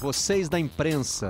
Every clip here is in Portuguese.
vocês da imprensa.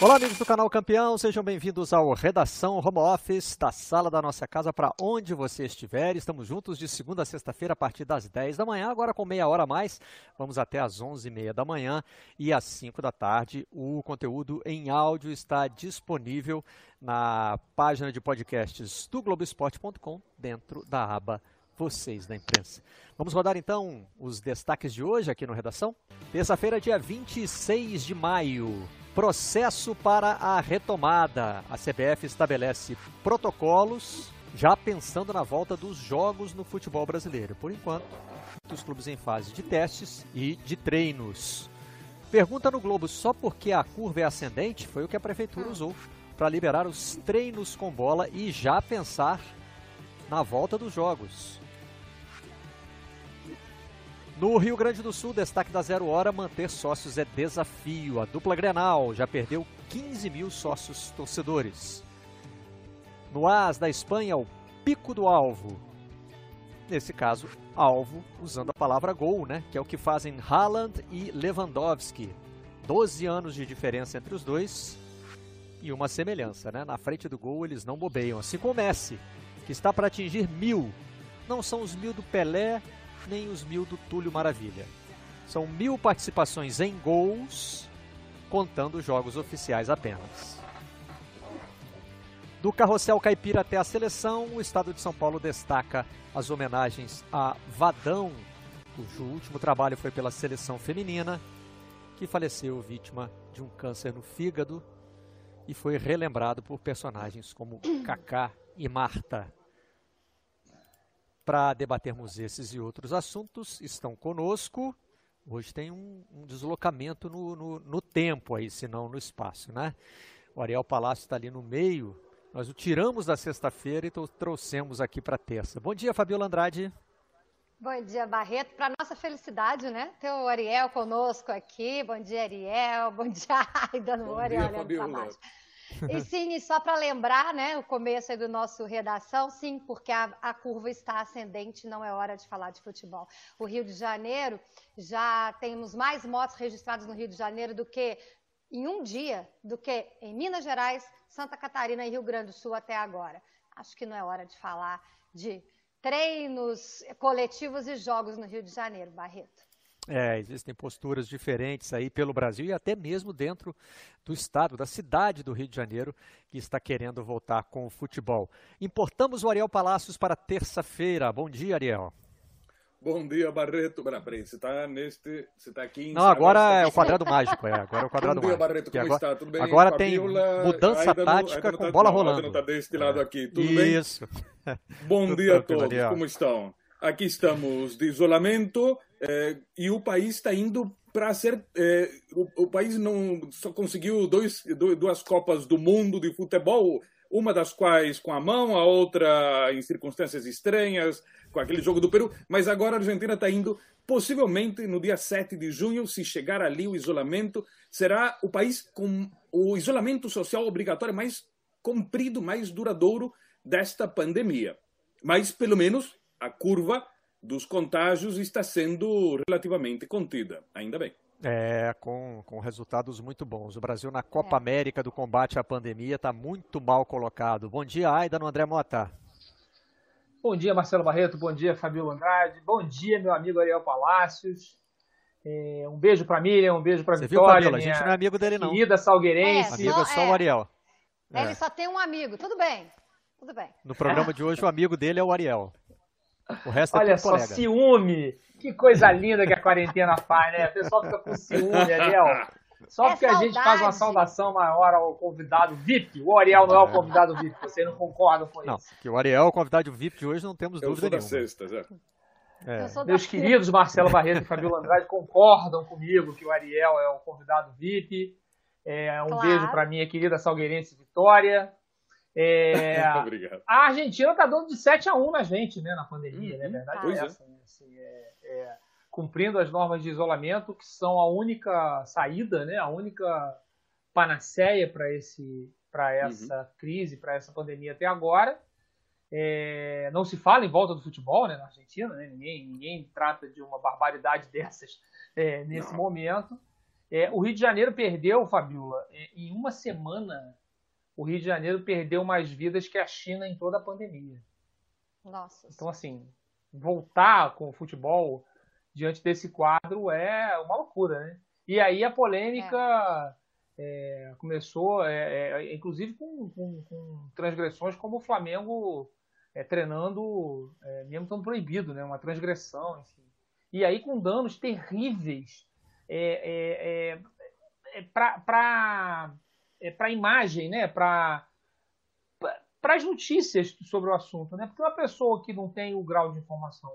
Olá, amigos do canal Campeão, sejam bem-vindos ao Redação Home Office, da sala da nossa casa para onde você estiver. Estamos juntos de segunda a sexta-feira a partir das 10 da manhã, agora com meia hora a mais. Vamos até às 11h30 da manhã e às 5 da tarde. O conteúdo em áudio está disponível na página de podcasts do Globoesporte.com, dentro da aba vocês da imprensa. Vamos rodar então os destaques de hoje aqui no Redação. Terça-feira, dia 26 de maio. Processo para a retomada. A CBF estabelece protocolos já pensando na volta dos jogos no futebol brasileiro. Por enquanto, os clubes em fase de testes e de treinos. Pergunta no Globo: só porque a curva é ascendente foi o que a prefeitura usou para liberar os treinos com bola e já pensar na volta dos jogos. No Rio Grande do Sul, destaque da Zero Hora, manter sócios é desafio. A dupla Grenal já perdeu 15 mil sócios torcedores. No AS da Espanha, o pico do alvo. Nesse caso, alvo, usando a palavra gol, né? Que é o que fazem Haaland e Lewandowski. 12 anos de diferença entre os dois e uma semelhança, né? Na frente do gol eles não bobeiam. Assim como o Messi, que está para atingir mil. Não são os mil do Pelé, nem os mil do Túlio Maravilha. São mil participações em gols, contando jogos oficiais apenas. Do carrossel caipira até a seleção, o estado de São Paulo destaca as homenagens a Vadão, cujo último trabalho foi pela seleção feminina, que faleceu vítima de um câncer no fígado e foi relembrado por personagens como Kaká e Marta. Para debatermos esses e outros assuntos, estão conosco. Hoje tem um, um deslocamento no, no, no, tempo aí, se não no espaço, né? O Ariel Palácio está ali no meio. Nós o tiramos da sexta-feira e trouxemos aqui para terça. Bom dia, Fabiola Andrade. Bom dia, Barreto. Para nossa felicidade, né? Ter o Ariel conosco aqui. Bom dia, Ariel. Bom dia, Aida. Bom Ariel, dia, Fabiola. E sim, só para lembrar, né, o começo do nosso redação, sim, porque a, a, curva está ascendente, não é hora de falar de futebol. O Rio de Janeiro, já temos mais motos registradas no Rio de Janeiro do que em um dia, do que em Minas Gerais, Santa Catarina e Rio Grande do Sul até agora. Acho que não é hora de falar de treinos coletivos e jogos no Rio de Janeiro, Barreto. É, existem posturas diferentes aí pelo Brasil e até mesmo dentro do estado, da cidade do Rio de Janeiro, que está querendo voltar com o futebol. Importamos o Ariel Palácios para terça-feira. Bom dia, Ariel. Bom dia, Barreto. Peraí, você está neste. Você está aqui em. Não, agora é o quadrado mágico, é. Agora é o quadrado Bom dia, mágico. Barreto, como agora, está? Tudo bem? Agora Fabiola, tem mudança tática com tá, bola rolando. Não está deste lado aqui, tudo Isso. bem? Isso. Bom dia a todos, como estão? Aqui estamos de isolamento é, e o país está indo para ser. É, o, o, país não só conseguiu dois, duas Copas do Mundo de futebol, uma das quais com a mão, a outra em circunstâncias estranhas, com aquele jogo do Peru, mas agora a Argentina está indo. Possivelmente no dia 7 de junho, se chegar ali o isolamento, será o país com o isolamento social obrigatório mais comprido, mais duradouro desta pandemia. Mas, pelo menos, a curva dos contágios está sendo relativamente contida, ainda bem. É, com, com resultados muito bons. O Brasil na Copa é. América do combate à pandemia está muito mal colocado. Bom dia, Aida, no André Mota. Bom dia, Marcelo Barreto. Bom dia, Fabio Andrade. Bom dia, meu amigo Ariel Palácios. É, um beijo para Miriam, um beijo para Vitória. Viu, A gente não é amigo dele, não. Querida Salgueirense. É, amigo é só o Ariel. Ele só tem um amigo. Tudo bem. Tudo bem. No programa de hoje, o amigo dele é o Ariel. O resto é Olha só, colega. ciúme. Que coisa linda que a quarentena faz, né? O pessoal fica com ciúme, Ariel. Só é porque saudade. a gente faz uma saudação maior ao convidado VIP. O Ariel não é o convidado VIP, vocês não concordam com não, isso. que o Ariel é o convidado VIP de hoje, não temos Eu dúvida nenhuma. Sexta, já. É. Meus queridos Marcelo Barreto e Fabiola Andrade concordam comigo que o Ariel é o convidado VIP. É, um claro. beijo para minha querida Salgueirense Vitória. É, Obrigado. A Argentina está dando de 7 a 1 na gente, né, na pandemia, uhum. né? Verdade pois é essa, né? assim, é, é, cumprindo as normas de isolamento, que são a única saída, né, a única panaceia para esse para uhum. essa uhum. crise, para essa pandemia até agora. É, não se fala em volta do futebol né, na Argentina, né? ninguém, ninguém trata de uma barbaridade dessas é, nesse não. momento. É, o Rio de Janeiro perdeu, Fabiola, é, em uma semana, o Rio de Janeiro perdeu mais vidas que a China em toda a pandemia. Nossa. Então, assim, voltar com o futebol diante desse quadro é uma loucura, né? E aí a polêmica é. É, começou, é, é inclusive com, com, com, transgressões como o Flamengo é, treinando, é, mesmo estando proibido, né? Uma transgressão, enfim. E aí com danos terríveis é, para a imagem, né? Para para as notícias sobre o assunto, né? Porque uma pessoa que não tem o grau de informação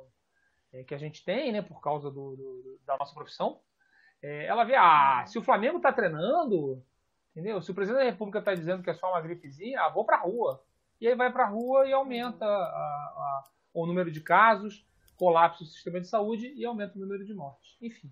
é, que a gente tem, né, por causa do, do da nossa profissão, é, ela vê, ah, se o Flamengo está treinando, entendeu? Se o presidente da República está dizendo que é só uma gripezinha, ah, vou para a rua. E aí vai para a rua e aumenta a, a, o número de casos, colapsa o sistema de saúde e aumenta o número de mortes. Enfim.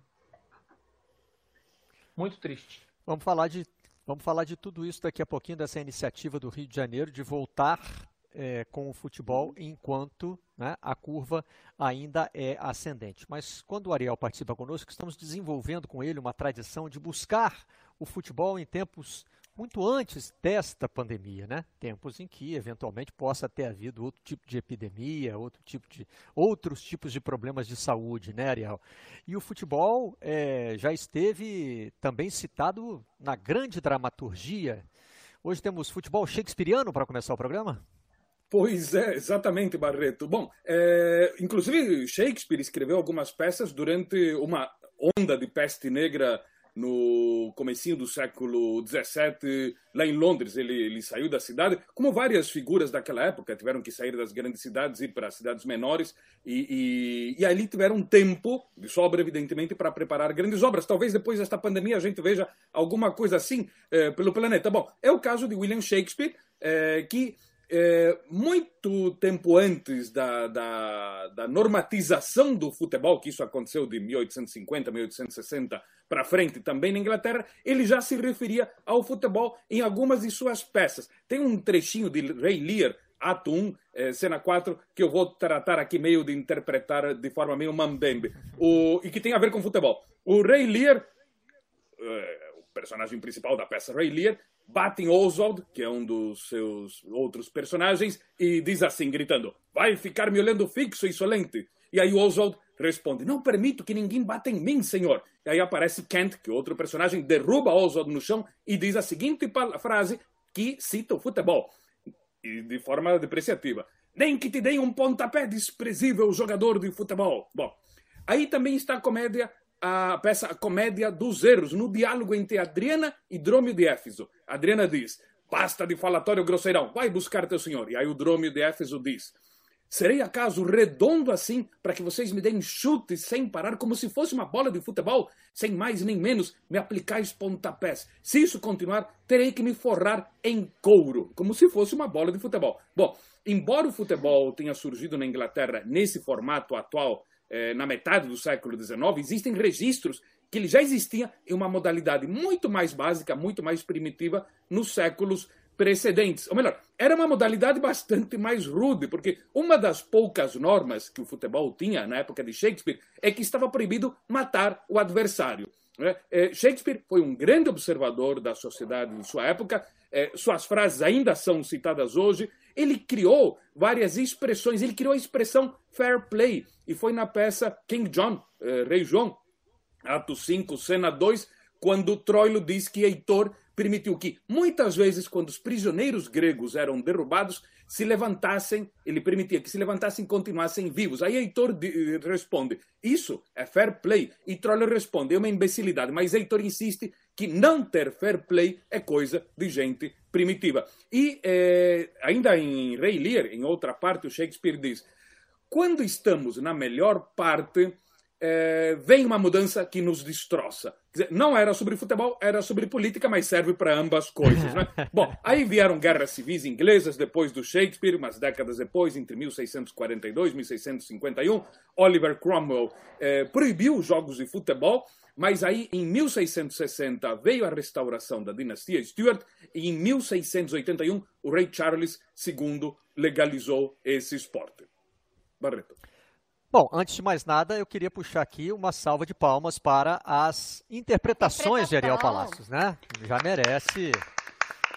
Muito triste. Vamos falar de Vamos falar de tudo isso daqui a pouquinho, dessa iniciativa do Rio de Janeiro de voltar é, com o futebol enquanto né, a curva ainda é ascendente. Mas quando o Ariel participa conosco, estamos desenvolvendo com ele uma tradição de buscar o futebol em tempos muito antes desta pandemia, né? Tempos em que eventualmente possa ter havido outro tipo de epidemia, outro tipo de outros tipos de problemas de saúde, né, Ariel? E o futebol é, já esteve também citado na grande dramaturgia. Hoje temos futebol shakespeariano para começar o programa. Pois é, exatamente, Barreto. Bom, é, inclusive Shakespeare escreveu algumas peças durante uma onda de peste negra no comecinho do século XVII, lá em Londres. Ele, ele saiu da cidade, como várias figuras daquela época tiveram que sair das grandes cidades e ir para cidades menores, e, e, e ali tiveram tempo de sobra, evidentemente, para preparar grandes obras. Talvez depois desta pandemia a gente veja alguma coisa assim eh, pelo planeta. Bom, é o caso de William Shakespeare, eh, que é, muito tempo antes da, da, da, normatização do futebol, que isso aconteceu de 1850, 1860 para frente, também na Inglaterra, ele já se referia ao futebol em algumas de suas peças. Tem um trechinho de Ray Lear, ato 1, é, cena 4, que eu vou tratar aqui meio de interpretar de forma meio mambembe, o, e que tem a ver com futebol. O Ray Lear, é, o personagem principal da peça Ray Lear, bate em Oswald, que é um dos seus outros personagens, e diz assim, gritando: Vai ficar me olhando fixo, insolente. E aí Oswald responde: Não permito que ninguém bata em mim, senhor. E aí aparece Kent, que é outro personagem, derruba Oswald no chão e diz a seguinte frase que cita o futebol, e de forma depreciativa: Nem que te deem um pontapé desprezível jogador de futebol. Bom, aí também está a comédia a peça a Comédia dos Erros, no diálogo entre Adriana e Drômio de Éfeso. Adriana diz: Basta de falatório grosseirão, vai buscar teu senhor. E aí o Drômio de Éfeso diz: Serei acaso redondo assim para que vocês me deem chutes sem parar, como se fosse uma bola de futebol? Sem mais nem menos me aplicais pontapés. Se isso continuar, terei que me forrar em couro, como se fosse uma bola de futebol. Bom, embora o futebol tenha surgido na Inglaterra nesse formato atual eh, na metade do século XIX, existem registros que ele já existia em uma modalidade muito mais básica, muito mais primitiva nos séculos precedentes. Ou melhor, era uma modalidade bastante mais rude, porque uma das poucas normas que o futebol tinha na época de Shakespeare é que estava proibido matar o adversário. Né? Eh, Shakespeare foi um grande observador da sociedade de sua época, eh, suas frases ainda são citadas hoje, ele criou várias expressões. Ele criou a expressão fair play. E foi na peça King John, eh, Rei João, ato 5, cena 2, quando Troilo diz que Heitor permitiu que, muitas vezes, quando os prisioneiros gregos eram derrubados, se levantassem, ele permitia que se levantassem e continuassem vivos. Aí Heitor responde: Isso é fair play. E Troilo responde: É uma imbecilidade. Mas Heitor insiste que não ter fair play é coisa de gente primitiva. E eh, ainda em Rei Lear, em outra parte, o Shakespeare diz: quando estamos na melhor parte, eh, vem uma mudança que nos destroça. Dizer, não era sobre futebol, era sobre política, mas serve para ambas coisas. Né? Bom, aí vieram guerras civis inglesas depois do Shakespeare, umas décadas depois, entre 1642 e 1651. Oliver Cromwell eh, proibiu os jogos de futebol Mas aí, em 1660, veio a restauração da dinastia Stuart e em 1681 o rei Charles II legalizou esse esporte. Barreto. Bom, antes de mais nada, eu queria puxar aqui uma salva de palmas para as interpretações de Ariel Palácios, né? Já merece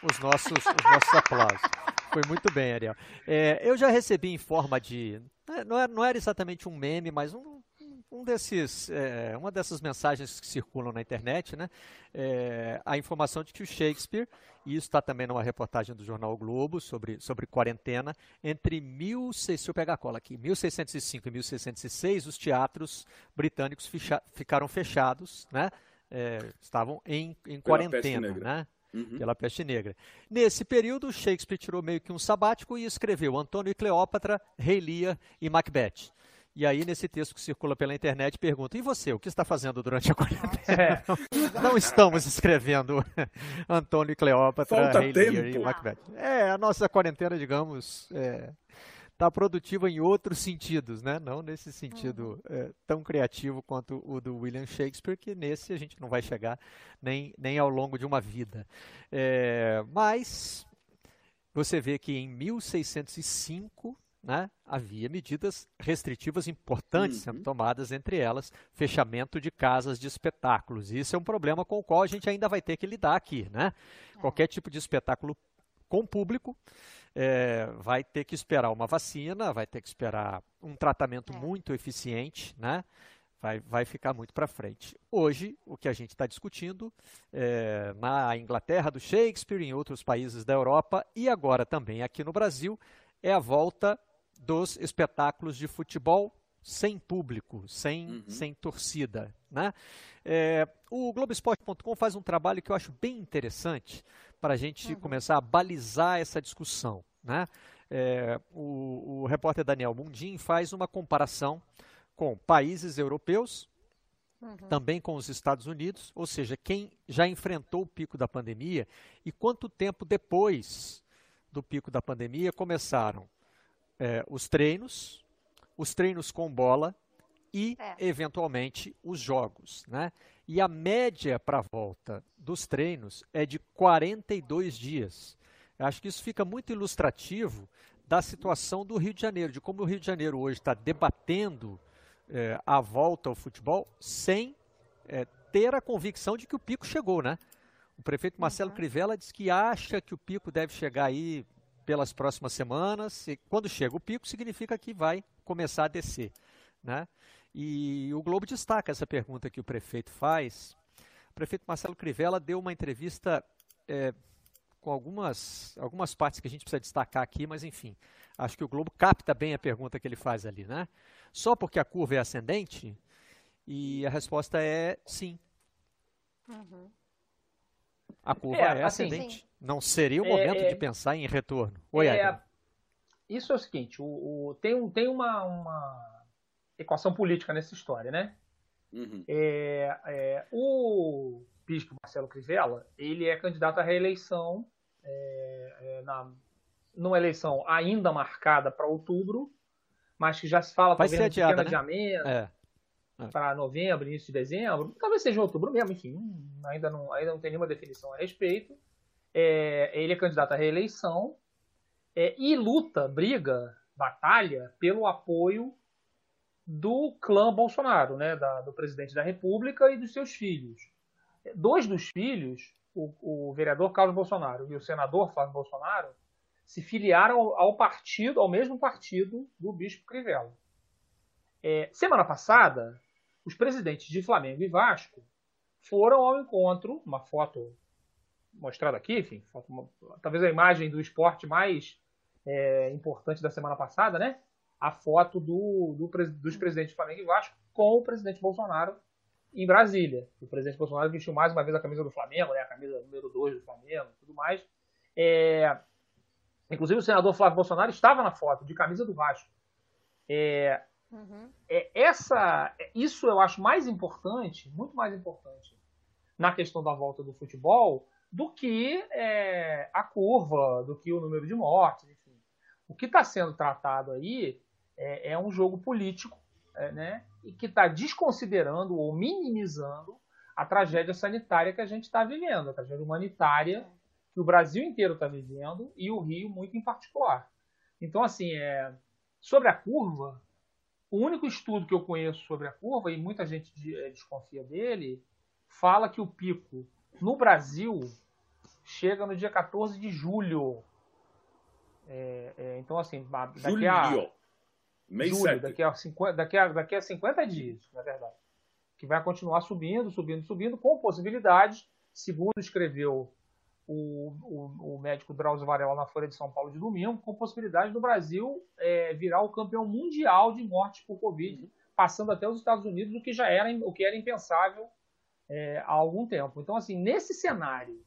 os nossos, os nossos aplausos. Foi muito bem, Ariel. É, eu já recebi em forma de. Não era, não era exatamente um meme, mas um, um desses, é, uma dessas mensagens que circulam na internet, né, é, a informação de que o Shakespeare, e isso está também numa reportagem do jornal o Globo sobre, sobre quarentena, entre 1600, deixa eu pegar a cola aqui, 1605 e 1606, os teatros britânicos fecha, ficaram fechados, né, é, estavam em, em quarentena, né? Uhum. Pela peste negra. Nesse período, Shakespeare tirou meio que um sabático e escreveu Antônio e Cleópatra, Rei Lear e Macbeth. E aí, nesse texto que circula pela internet, pergunta: e você, o que está fazendo durante a quarentena? É. Não, não, estamos escrevendo Antônio e Cleópatra, Rei tempo. e Macbeth. É, a nossa quarentena, digamos, está é, tá produtiva em outros sentidos, né? Não nesse sentido uhum. é, tão criativo quanto o do William Shakespeare, que nesse a gente não vai chegar nem, nem ao longo de uma vida. É, mas você vê que em 1605 né, havia medidas restritivas importantes uhum. sendo tomadas, entre elas fechamento de casas de espetáculos. Isso é um problema com o qual a gente ainda vai ter que lidar aqui. Né? É. Qualquer tipo de espetáculo com público é, vai ter que esperar uma vacina, vai ter que esperar um tratamento é. muito eficiente, né? vai, vai ficar muito para frente. Hoje, o que a gente está discutindo é, na Inglaterra do Shakespeare, em outros países da Europa e agora também aqui no Brasil, é a volta dos espetáculos de futebol sem público, sem, uhum. sem torcida. Né? É, o Globoesporte.com faz um trabalho que eu acho bem interessante para a gente uhum. começar a balizar essa discussão. Né? É, o, o repórter Daniel Mundim faz uma comparação com países europeus, uhum. também com os Estados Unidos, ou seja, quem já enfrentou o pico da pandemia e quanto tempo depois do pico da pandemia começaram é, os treinos, os treinos com bola e, é. eventualmente, os jogos. Né? E a média para a volta dos treinos é de 42 dias. Eu acho que isso fica muito ilustrativo da situação do Rio de Janeiro, de como o Rio de Janeiro hoje está debatendo é, a volta ao futebol sem é, ter a convicção de que o pico chegou, né? O prefeito Marcelo uhum. Crivella diz que acha que o pico deve chegar aí pelas próximas semanas. E quando chega o pico, significa que vai começar a descer. Né? E o Globo destaca essa pergunta que o prefeito faz. O prefeito Marcelo Crivella deu uma entrevista é, com algumas, algumas partes que a gente precisa destacar aqui, mas enfim, acho que o Globo capta bem a pergunta que ele faz ali. Né? Só porque a curva é ascendente? E a resposta é sim. Uhum. A curva é, é assim, ascendente. Não seria o é, momento é, de pensar em retorno. Oi, é, Isso é o seguinte, o, o, tem, tem uma, uma, equação política nessa história, né? Uhum. É, é, o bispo Marcelo Crivella, ele é candidato à reeleição é, na, numa eleição ainda marcada para outubro, mas que já se fala Vai talvez um pequeno né? adiamento. É. É. para novembro, início de dezembro, talvez seja outubro mesmo, enfim, ainda não, ainda não tem nenhuma definição a respeito. É, ele é candidato à reeleição é, e luta, briga, batalha pelo apoio do clã Bolsonaro, né, da, do presidente da República e dos seus filhos. Dois dos filhos, o, o vereador Carlos Bolsonaro e o senador Flávio Bolsonaro, se filiaram ao, ao partido, ao mesmo partido do Bispo Crivella. É, semana passada, os presidentes de Flamengo e Vasco foram ao encontro, uma foto mostrada aqui, enfim, talvez a imagem do esporte mais é, importante da semana passada, né? A foto do, do, dos presidentes de Flamengo e Vasco com o presidente Bolsonaro em Brasília. O presidente Bolsonaro vestiu mais uma vez a camisa do Flamengo, né? A camisa número 2 do Flamengo e tudo mais. É, inclusive o senador Flávio Bolsonaro estava na foto de camisa do Vasco. É, Uhum. É, essa, isso eu acho mais importante, muito mais importante, na questão da volta do futebol, do que é, a curva, do que o número de mortes, enfim. O que está sendo tratado aí é, é um jogo político, é, né, e que está desconsiderando ou minimizando a tragédia sanitária que a gente está vivendo, a tragédia humanitária que o Brasil inteiro está vivendo e o Rio muito em particular. Então, assim, é, sobre a curva, o único estudo que eu conheço sobre a curva, e muita gente é, desconfia dele, fala que o pico no Brasil chega no dia 14 de julho. É, é, então, assim, daqui julho. a. Mês julho, daqui a, 50, daqui, a, daqui a 50 dias, na verdade. Que vai continuar subindo, subindo, subindo, com possibilidade, segundo escreveu o, o, o, médico Drauzio Varela na Folha de São Paulo de domingo, com possibilidade do Brasil é, virar o campeão mundial de mortes por Covid, passando até os Estados Unidos, o que já era, o que era impensável é, há algum tempo. Então, assim, nesse cenário,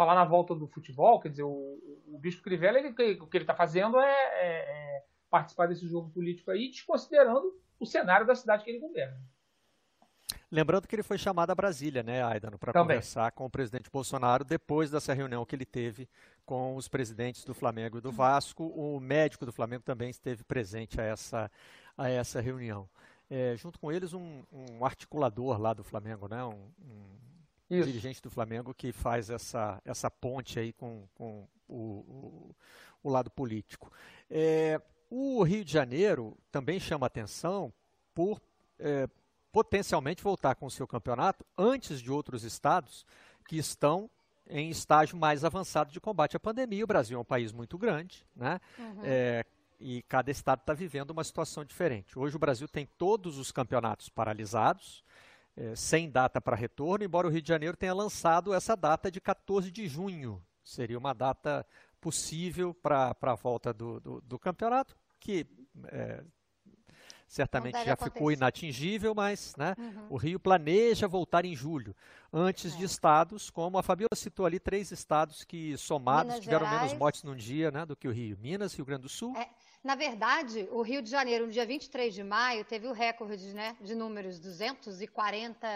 falar na volta do futebol, quer dizer, o, o Bispo Crivella, ele, o que ele está fazendo é, é, é, participar desse jogo político aí, desconsiderando o cenário da cidade que ele governa. Lembrando que ele foi chamado a Brasília, né, Aidano, para conversar com o presidente Bolsonaro depois dessa reunião que ele teve com os presidentes do Flamengo e do Vasco. O médico do Flamengo também esteve presente a essa, a essa reunião. É, junto com eles, um, um, articulador lá do Flamengo, né, um, um dirigente do Flamengo que faz essa, essa ponte aí com, com o, o, o lado político. É, o Rio de Janeiro também chama atenção por é, potencialmente voltar com o seu campeonato antes de outros estados que estão em estágio mais avançado de combate à pandemia. O Brasil é um país muito grande, né? Uhum. É, e cada estado está vivendo uma situação diferente. Hoje o Brasil tem todos os campeonatos paralisados, é, sem data para retorno, embora o Rio de Janeiro tenha lançado essa data de 14 de junho. Seria uma data possível para a volta do, do, do, campeonato, que é, certamente já acontecer. ficou inatingível, mas né, uhum. o Rio planeja voltar em julho, antes é. de estados, como a Fabiola citou ali, três estados que somados Minas tiveram Gerais. menos mortes num dia né, do que o Rio. Minas, Rio Grande do Sul. É. Na verdade, o Rio de Janeiro, no dia 23 de maio, teve o recorde né, de números, 240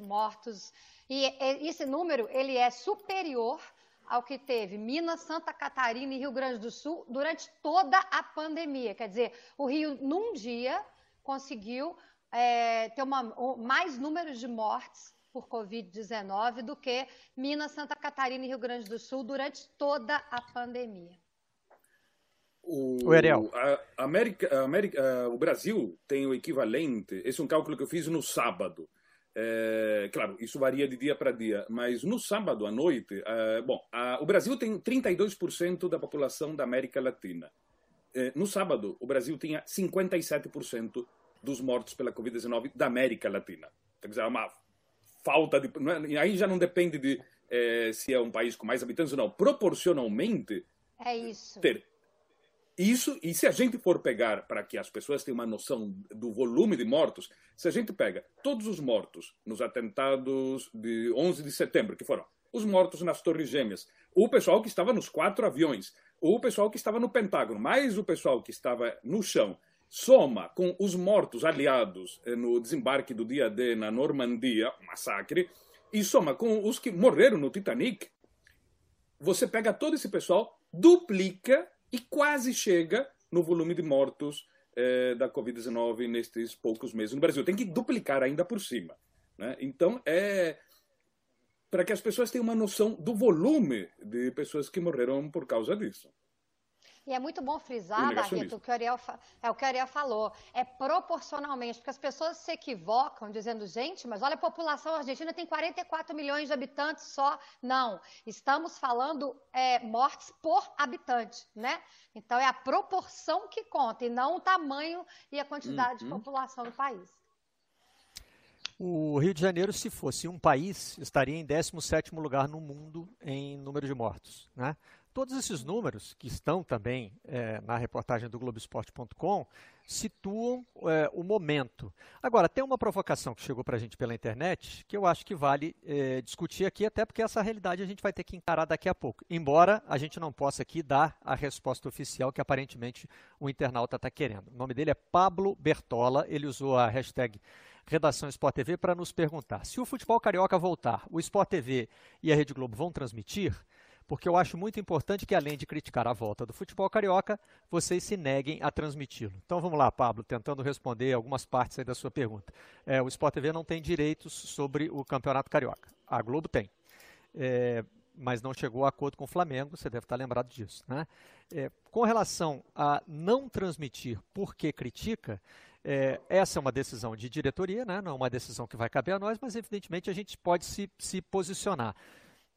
mortos. E esse número ele é superior ao que teve Minas, Santa Catarina e Rio Grande do Sul durante toda a pandemia. Quer dizer, o Rio, num dia, conseguiu é, ter uma, mais números de mortes por Covid-19 do que Minas, Santa Catarina e Rio Grande do Sul durante toda a pandemia. O, o Ariel. A América, a América, o Brasil tem o equivalente, esse é um cálculo que eu fiz no sábado. É, claro, isso varia de dia para dia, mas no sábado à noite, é, bom, a, o Brasil tem 32% da população da América Latina. É, no sábado, o Brasil tinha 57% dos mortos pela Covid-19 da América Latina. Quer dizer, é uma falta de. É, aí já não depende de é, se é um país com mais habitantes ou não. Proporcionalmente. É isso. Ter isso, e se a gente for pegar, para que as pessoas tenham uma noção do volume de mortos, se a gente pega todos os mortos nos atentados de 11 de setembro, que foram os mortos nas Torres Gêmeas, o pessoal que estava nos quatro aviões, o pessoal que estava no Pentágono, mais o pessoal que estava no chão, soma com os mortos aliados eh, no desembarque do dia D na Normandia, massacre, e soma com os que morreram no Titanic, você pega todo esse pessoal, duplica e quase chega no volume de mortos eh, da Covid-19 nestes poucos meses no Brasil. Tem que duplicar ainda por cima. Né? Então, é para que as pessoas tenham uma noção do volume de pessoas que morreram por causa disso. E é muito bom frisar, Barreto, o que o Ariel, é o que o Ariel falou, é proporcionalmente, porque as pessoas se equivocam dizendo, gente, mas olha a população argentina tem 44 milhões de habitantes só. Não, estamos falando é, mortes por habitante, né? Então é a proporção que conta e não o tamanho e a quantidade uhum. de população do país. O Rio de Janeiro, se fosse um país, estaria em 17º lugar no mundo em número de mortos, né? Todos esses números, que estão também é, na reportagem do Globoesporte.com, situam é, o momento. Agora, tem uma provocação que chegou para a gente pela internet que eu acho que vale é, discutir aqui, até porque essa realidade a gente vai ter que encarar daqui a pouco. Embora a gente não possa aqui dar a resposta oficial que aparentemente o internauta está querendo. O nome dele é Pablo Bertola, ele usou a hashtag Redação Sport TV para nos perguntar: se o futebol carioca voltar, o Sport TV e a Rede Globo vão transmitir? Porque eu acho muito importante que, além de criticar a volta do futebol carioca, vocês se neguem a transmiti-lo. Então vamos lá, Pablo, tentando responder algumas partes da sua pergunta. É, o Sport TV não tem direitos sobre o Campeonato Carioca. A Globo tem. É, mas não chegou a acordo com o Flamengo, você deve estar lembrado disso. Né? É, com relação a não transmitir porque critica, é, essa é uma decisão de diretoria, né? não é uma decisão que vai caber a nós, mas evidentemente a gente pode se, se posicionar.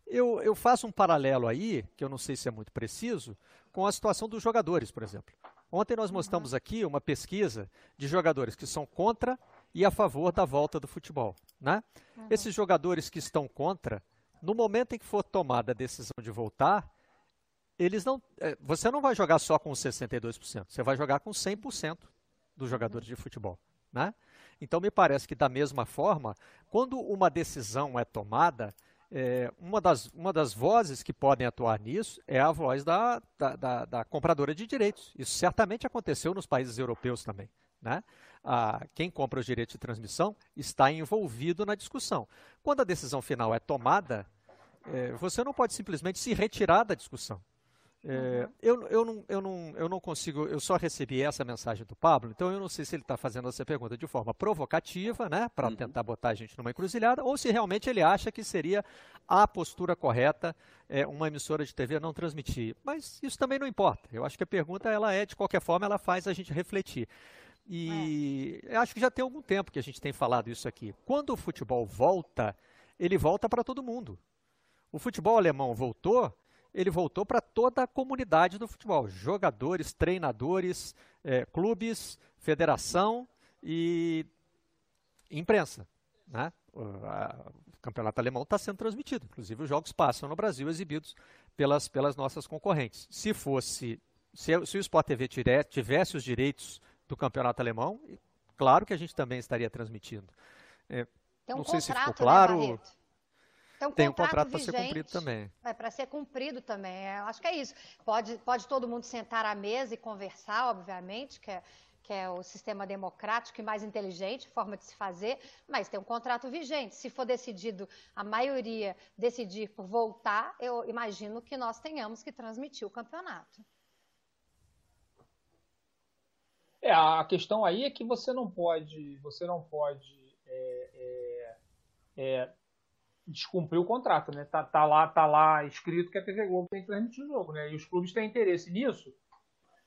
Eu, eu faço um paralelo aí, que eu não sei se é muito preciso, com a situação dos jogadores, por exemplo. Ontem nós mostramos aqui uma pesquisa de jogadores que são contra e a favor da volta do futebol. Né? Uhum. Esses jogadores que estão contra, no momento em que for tomada a decisão de voltar, eles não, é, você não vai jogar só com 62%, você vai jogar com 100% dos jogadores de futebol. Né? Então, me parece que, da mesma forma, quando uma decisão é tomada, é, uma, das, uma das vozes que podem atuar nisso é a voz da, da, da, da compradora de direitos. Isso certamente aconteceu nos países europeus também. Né? A, quem compra os direitos de transmissão está envolvido na discussão. Quando a decisão final é tomada, é, você não pode simplesmente se retirar da discussão. É, uhum. eu, eu, não, eu, não, eu não consigo, eu só recebi essa mensagem do Pablo, então eu não sei se ele está fazendo essa pergunta de forma provocativa, né, para uhum. tentar botar a gente numa encruzilhada, ou se realmente ele acha que seria a postura correta é, uma emissora de TV não transmitir. Mas isso também não importa. Eu acho que a pergunta ela é, de qualquer forma, ela faz a gente refletir. E é. acho que já tem algum tempo que a gente tem falado isso aqui. Quando o futebol volta, ele volta para todo mundo. O futebol alemão voltou, ele voltou para toda a comunidade do futebol: jogadores, treinadores, é, clubes, federação e imprensa. Né? O, a, o campeonato alemão está sendo transmitido, inclusive os jogos passam no Brasil exibidos pelas, pelas nossas concorrentes. Se fosse, se, se o Sport TV tivesse os direitos do campeonato alemão, claro que a gente também estaria transmitindo. É, não sei se ficou né, claro. Né, então, tem um contrato para ser cumprido também. É para ser cumprido também. É, acho que é isso. Pode, pode todo mundo sentar à mesa e conversar, obviamente, que é, que é o sistema democrático e mais inteligente, forma de se fazer, mas tem um contrato vigente. Se for decidido, a maioria decidir por voltar, eu imagino que nós tenhamos que transmitir o campeonato. É, a questão aí é que você não pode, você não pode é, é, descumprir o contrato, né? Tá, tá, lá, tá lá escrito que a TV Globo tem que transmitir o jogo, né? E os clubes têm interesse nisso,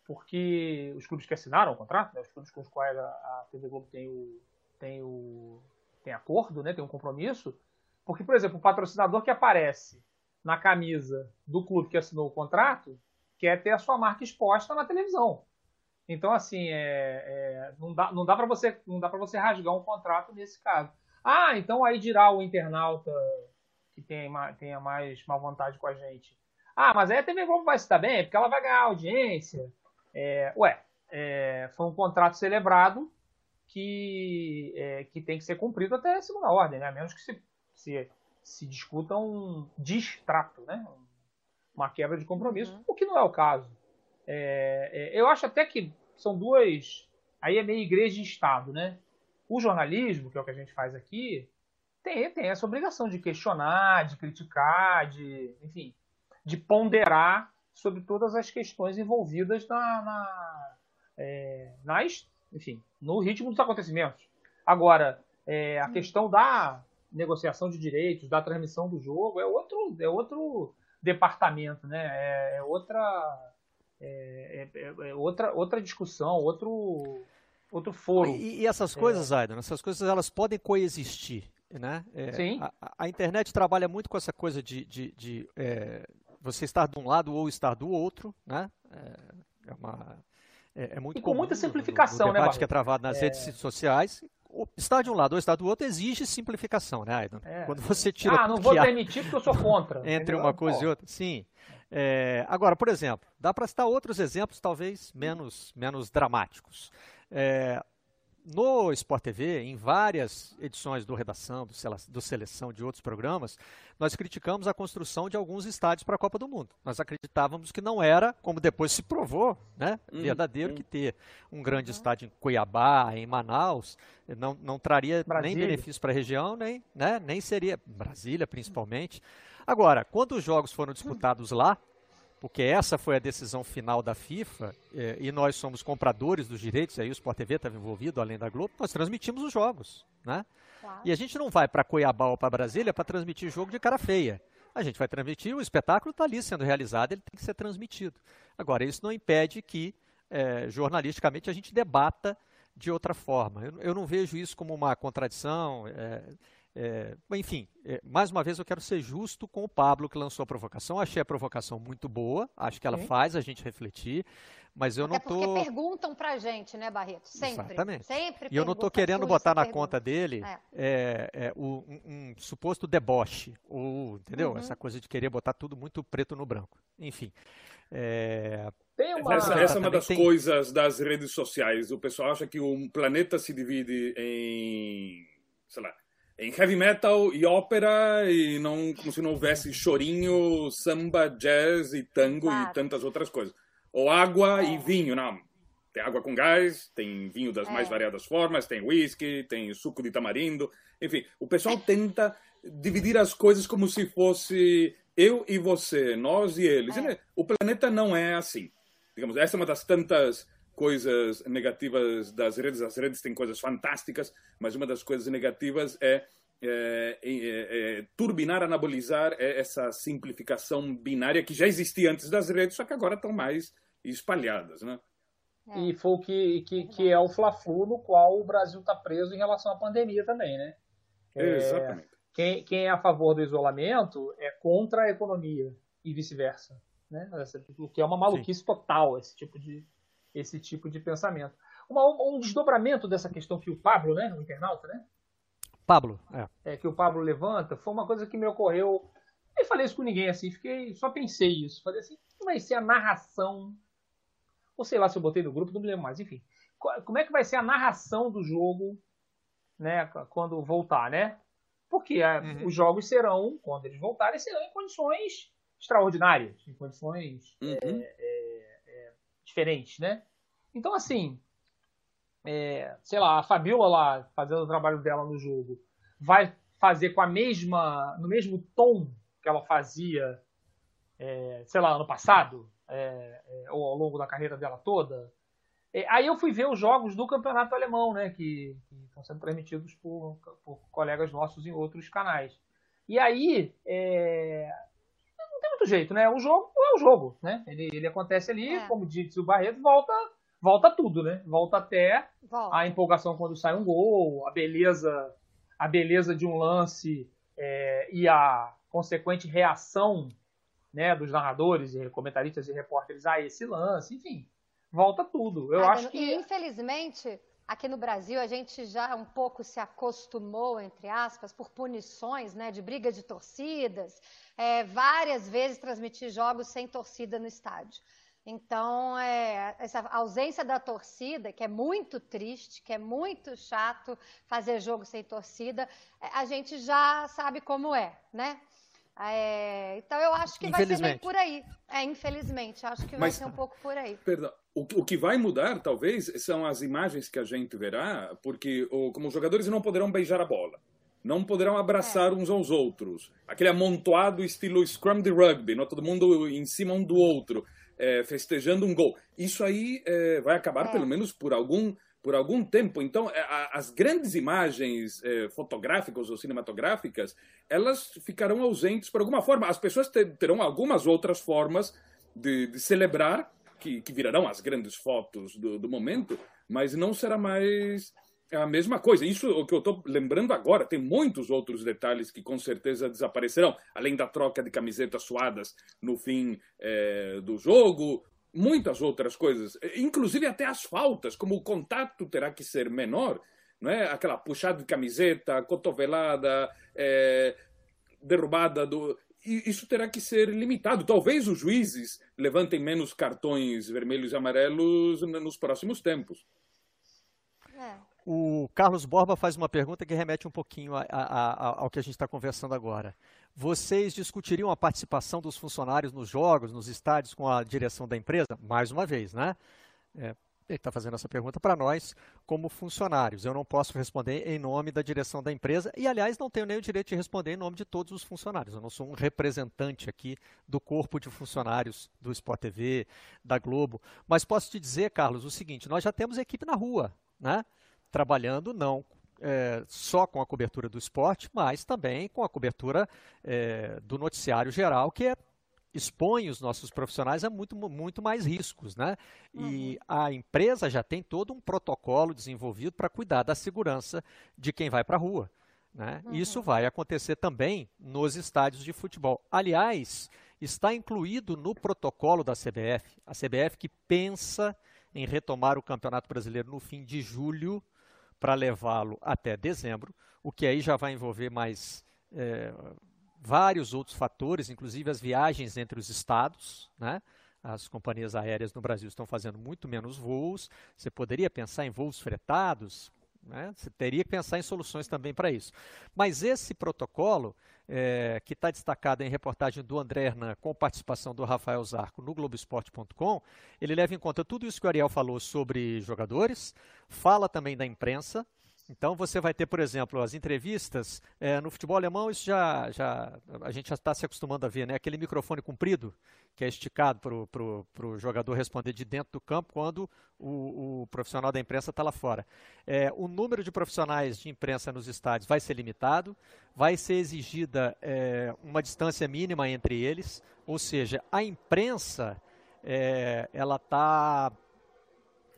porque os clubes que assinaram o contrato, né? os clubes com os quais a, a TV Globo tem o, tem o tem acordo, né? Tem um compromisso, porque por exemplo, o patrocinador que aparece na camisa do clube que assinou o contrato quer ter a sua marca exposta na televisão. Então assim, é, é não dá, não dá para você não dá para você rasgar um contrato nesse caso. Ah, então aí dirá o internauta que tem, tenha mais má vontade com a gente. Ah, mas aí a TV Globo vai se dar bem, porque ela vai ganhar audiência. É, ué, é, foi um contrato celebrado que, é, que tem que ser cumprido até a segunda ordem, né? A menos que se, se, se discuta um distrato, né? Uma quebra de compromisso, uhum. o que não é o caso. É, é, eu acho até que são duas. Aí é meio igreja e Estado, né? O jornalismo, que é o que a gente faz aqui, tem, tem essa obrigação de questionar, de criticar, de, enfim, de ponderar sobre todas as questões envolvidas na, na é, nas, enfim, no ritmo dos acontecimentos. Agora, é, a questão da negociação de direitos, da transmissão do jogo, é outro, é outro departamento, né? É, é outra, é, é, é, outra, outra discussão, outro, outro foro. E, e essas é. coisas, é. Aidan, essas coisas elas podem coexistir, né? É, Sim. A, a, internet trabalha muito com essa coisa de, de, de é, você estar de um lado ou estar do outro, né? É, é uma é, é muito e com muita simplificação, no, no debate né, que é travado nas redes sociais. Estar de um lado ou estar do outro exige simplificação, né, Aidan? Quando você tira. Ah, não vou demitir porque eu sou contra. entre uma coisa e outra. Sim. É, agora, por exemplo, dá para citar outros exemplos, talvez menos, menos dramáticos. É, no Sport TV, em várias edições do Redação, do, do Seleção, de outros programas, nós criticamos a construção de alguns estádios para a Copa do Mundo. Nós acreditávamos que não era, como depois se provou, né, hum, verdadeiro hum. que ter um grande estádio em Cuiabá, em Manaus, não, não traria Brasília. nem benefício para a região, nem, né, nem seria Brasília principalmente. Agora, quando os jogos foram disputados lá, porque essa foi a decisão final da FIFA, é, e nós somos compradores dos direitos, aí o Sport TV estava envolvido, além da Globo, nós transmitimos os jogos, né? Claro. E a gente não vai para Cuiabá ou para Brasília para transmitir jogo de cara feia. A gente vai transmitir, o espetáculo está ali sendo realizado, ele tem que ser transmitido. Agora, isso não impede que, é, jornalisticamente, a gente debata de outra forma. Eu, eu, não vejo isso como uma contradição. É, é, enfim, é, mais uma vez eu quero ser justo com o Pablo que lançou a provocação. Achei a provocação muito boa, acho que ela Sim. faz a gente refletir, mas eu Até não tô. Porque perguntam pra gente, né, Barreto? Sempre. Exatamente. Sempre e eu não estou querendo botar na pergunta. conta dele é. É, é o, um, um, suposto deboche, ou, entendeu? Uhum. Essa coisa de querer botar tudo muito preto no branco. Enfim. É... Uma... Essa, essa, é uma das tem... coisas das redes sociais. O pessoal acha que o planeta se divide em, sei lá, em heavy metal e ópera e não como se não houvesse chorinho, samba, jazz e tango claro. e tantas outras coisas. Ou água é. e vinho, não. Tem água com gás, tem vinho das é. mais variadas formas, tem whisky, tem suco de tamarindo. Enfim, o pessoal tenta dividir as coisas como se fosse eu e você, nós e eles. É. O planeta não é assim. Digamos, essa é uma das tantas coisas negativas das redes. As redes têm coisas fantásticas, mas uma das coisas negativas é, é, é, é turbinar, anabolizar essa simplificação binária que já existia antes das redes, só que agora estão mais espalhadas, né? É. E foi o que, que, que é o Fla-Flu no qual o Brasil está preso em relação à pandemia também, né? É, Exatamente. Quem, quem é a favor do isolamento é contra a economia e vice-versa. Né? O que é uma maluquice Sim. total, esse tipo de, esse tipo de pensamento. Uma, um desdobramento dessa questão que o Pablo, né, o internauta, né? Pablo, é. é. Que o Pablo levanta, foi uma coisa que me ocorreu. Eu falei isso com ninguém assim, fiquei, só pensei isso. Falei assim, como vai ser a narração? Ou sei lá se eu botei no grupo, não me lembro mais, enfim. Como é que vai ser a narração do jogo, né, quando voltar, né? Porque é, uhum. os jogos serão, quando eles voltarem, serão em condições extraordinárias, em condições uhum. é, é, diferentes, né? Então, assim, é, sei lá, a Fabiola lá, fazendo o trabalho dela no jogo, vai fazer com a mesma, no mesmo tom que ela fazia, é, sei lá, ano passado, é, é ou ao longo da carreira dela toda. É, aí eu fui ver os jogos do campeonato alemão, né, que, que estão sendo transmitidos por, por, colegas nossos em outros canais. E aí, é, muito jeito, né? O jogo é o jogo, né? Ele, ele acontece ali, é. como disse o Barreto, volta volta tudo, né? Volta até volta. a empolgação quando sai um gol, a beleza, a beleza de um lance é, e a consequente reação né, dos narradores e comentaristas e repórteres a esse lance, enfim, volta tudo. Eu acho que infelizmente aqui no Brasil a gente já um pouco se acostumou entre aspas por punições, né, de briga de torcidas, é, várias vezes transmitir jogos sem torcida no estádio. Então, é, essa ausência da torcida, que é muito triste, que é muito chato fazer jogo sem torcida, é, a gente já sabe como é, né? É, então, eu acho que vai ser bem por aí. É, infelizmente, acho que vai ser um pouco por aí. Perdão. O, o, que vai mudar, talvez, são as imagens que a gente verá, porque o, como os jogadores não poderão beijar a bola não poderão abraçar é. uns aos outros. Aquele amontoado estilo scrum de rugby, não? todo mundo em cima um do outro é, festejando um gol. Isso aí é, vai acabar, é. pelo menos por algum, por algum tempo. Então, é, as grandes imagens é, fotográficas ou cinematográficas, elas ficarão ausentes por alguma forma. As pessoas terão algumas outras formas de, de celebrar, que, que, virarão as grandes fotos do, do momento, mas não será mais a mesma coisa. Isso é o que eu estou lembrando agora. Tem muitos outros detalhes que com certeza desaparecerão, além da troca de camisetas suadas no fim do jogo, muitas outras coisas, inclusive até as faltas, como o contato terá que ser menor, não é? Aquela puxada de camiseta, cotovelada, é, derrubada do isso terá que ser limitado. Talvez os juízes levantem menos cartões vermelhos e amarelos nos próximos tempos. É. O Carlos Borba faz uma pergunta que remete um pouquinho a, a, a, ao que a gente está conversando agora. Vocês discutiriam a participação dos funcionários nos jogos, nos estádios, com a direção da empresa? Mais uma vez, né? É, ele está fazendo essa pergunta para nós, como funcionários. Eu não posso responder em nome da direção da empresa e, aliás, não tenho nem o direito de responder em nome de todos os funcionários. Eu não sou um representante aqui do corpo de funcionários do Sport TV, da Globo. Mas posso te dizer, Carlos, o seguinte: nós já temos equipe na rua, né? Trabalhando não é, só com a cobertura do esporte, mas também com a cobertura é, do noticiário geral, que é expõe os nossos profissionais a muito, muito mais riscos, né? E uhum. a empresa já tem todo um protocolo desenvolvido para cuidar da segurança de quem vai para a rua. Né? Uhum. Isso vai acontecer também nos estádios de futebol. Aliás, está incluído no protocolo da CBF, a CBF que pensa em retomar o Campeonato Brasileiro no fim de julho para levá-lo até dezembro, o que aí já vai envolver mais é, vários outros fatores, inclusive as viagens entre os estados, né? As companhias aéreas no Brasil estão fazendo muito menos voos. Você poderia pensar em voos fretados, né? Você teria que pensar em soluções também para isso. Mas esse protocolo, é, que está destacado em reportagem do André Hernan, com participação do Rafael Zarco no Globoesporte.com, ele leva em conta tudo isso que o Ariel falou sobre jogadores, fala também da imprensa, então você vai ter, por exemplo, as entrevistas é, no futebol alemão. Isso já, já a gente já está se acostumando a ver, né? Aquele microfone comprido que é esticado para o jogador responder de dentro do campo quando o, o profissional da imprensa está lá fora. É, o número de profissionais de imprensa nos estádios vai ser limitado, vai ser exigida é, uma distância mínima entre eles, ou seja, a imprensa ela está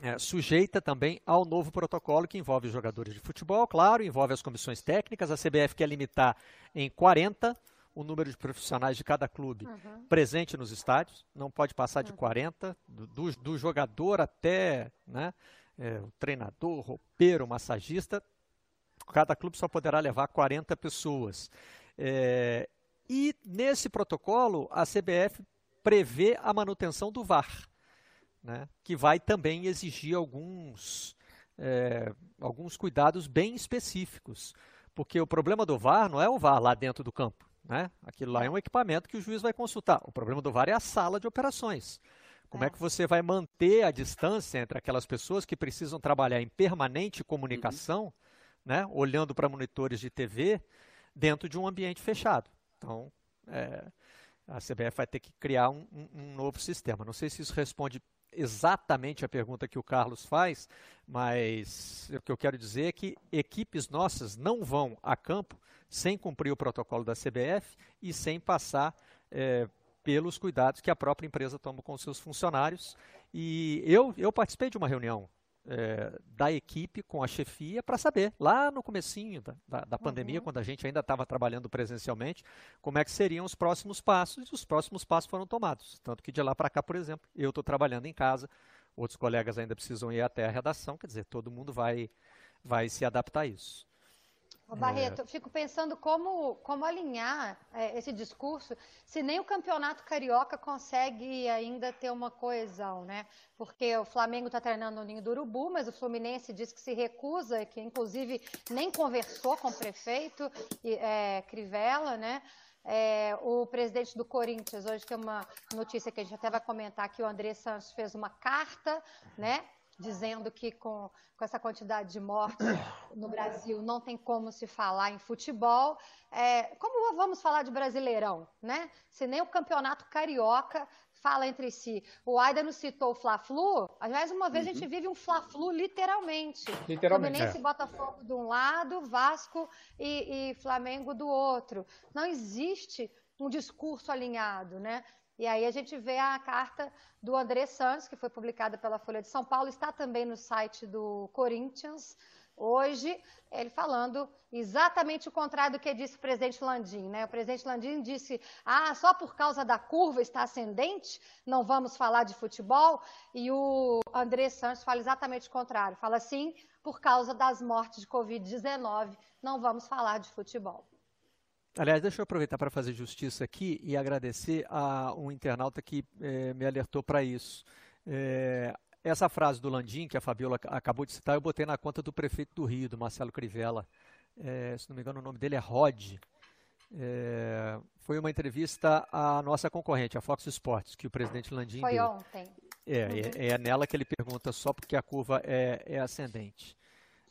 é, sujeita também ao novo protocolo que envolve os jogadores de futebol, claro, envolve as comissões técnicas. A CBF quer limitar em 40 o número de profissionais de cada clube uhum. presente nos estádios, não pode passar de 40, do, do, do jogador até né, é, o treinador, roupeiro, massagista. Cada clube só poderá levar 40 pessoas. É, e nesse protocolo, a CBF prevê a manutenção do VAR né, que vai também exigir alguns, é, alguns cuidados bem específicos. Porque o problema do VAR não é o VAR lá dentro do campo. Né? Aquilo lá é um equipamento que o juiz vai consultar. O problema do VAR é a sala de operações. Como é. é que você vai manter a distância entre aquelas pessoas que precisam trabalhar em permanente comunicação, uhum. né, olhando para monitores de TV, dentro de um ambiente fechado? Então, é, a CBF vai ter que criar um, um, um novo sistema. Não sei se isso responde exatamente a pergunta que o Carlos faz, mas o que eu quero dizer é que equipes nossas não vão a campo sem cumprir o protocolo da CBF e sem passar é, pelos cuidados que a própria empresa toma com seus funcionários. E eu, eu participei de uma reunião é, da equipe com a chefia para saber, lá no comecinho da, da, da pandemia, uhum. quando a gente ainda estava trabalhando presencialmente, como é que seriam os próximos passos, e os próximos passos foram tomados. Tanto que de lá para cá, por exemplo, eu estou trabalhando em casa, outros colegas ainda precisam ir até a redação, quer dizer, todo mundo vai, vai se adaptar a isso. Ô Barreto, é. fico pensando como, como alinhar é, esse discurso se nem o campeonato carioca consegue ainda ter uma coesão, né? Porque o Flamengo está treinando no Ninho do Urubu, mas o Fluminense diz que se recusa, que inclusive nem conversou com o prefeito é, Crivella, né? É, o presidente do Corinthians, hoje tem uma notícia que a gente até vai comentar que o André Santos fez uma carta, né? Dizendo que com, com essa quantidade de mortes no Brasil não tem como se falar em futebol. É, como vamos falar de Brasileirão, né? Se nem o campeonato carioca fala entre si. O Aida nos citou o Fla-Flu. Aliás, uma vez uhum. a gente uhum. vive um Fla-Flu literalmente. Literalmente. Fluminense é. Botafogo de um lado, Vasco e, e Flamengo do outro. Não existe um discurso alinhado, né? E aí a gente vê a carta do André Santos, que foi publicada pela Folha de São Paulo, está também no site do Corinthians hoje, ele falando exatamente o contrário do que disse o presidente Landim. Né? O presidente Landim disse: ah, só por causa da curva está ascendente, não vamos falar de futebol. E o André Santos fala exatamente o contrário. Fala assim, por causa das mortes de Covid-19, não vamos falar de futebol. Aliás, deixa eu aproveitar para fazer justiça aqui e agradecer a um internauta que é, me alertou para isso. É, essa frase do Landim, que a Fabiola acabou de citar, eu botei na conta do prefeito do Rio, do Marcelo Crivella. É, se não me engano, o nome dele é Rod. foi uma entrevista à nossa concorrente, a Fox Sports, que o presidente Landim Foi deu. ontem. É, uhum. é, é, nela que ele pergunta só porque a curva é, é ascendente.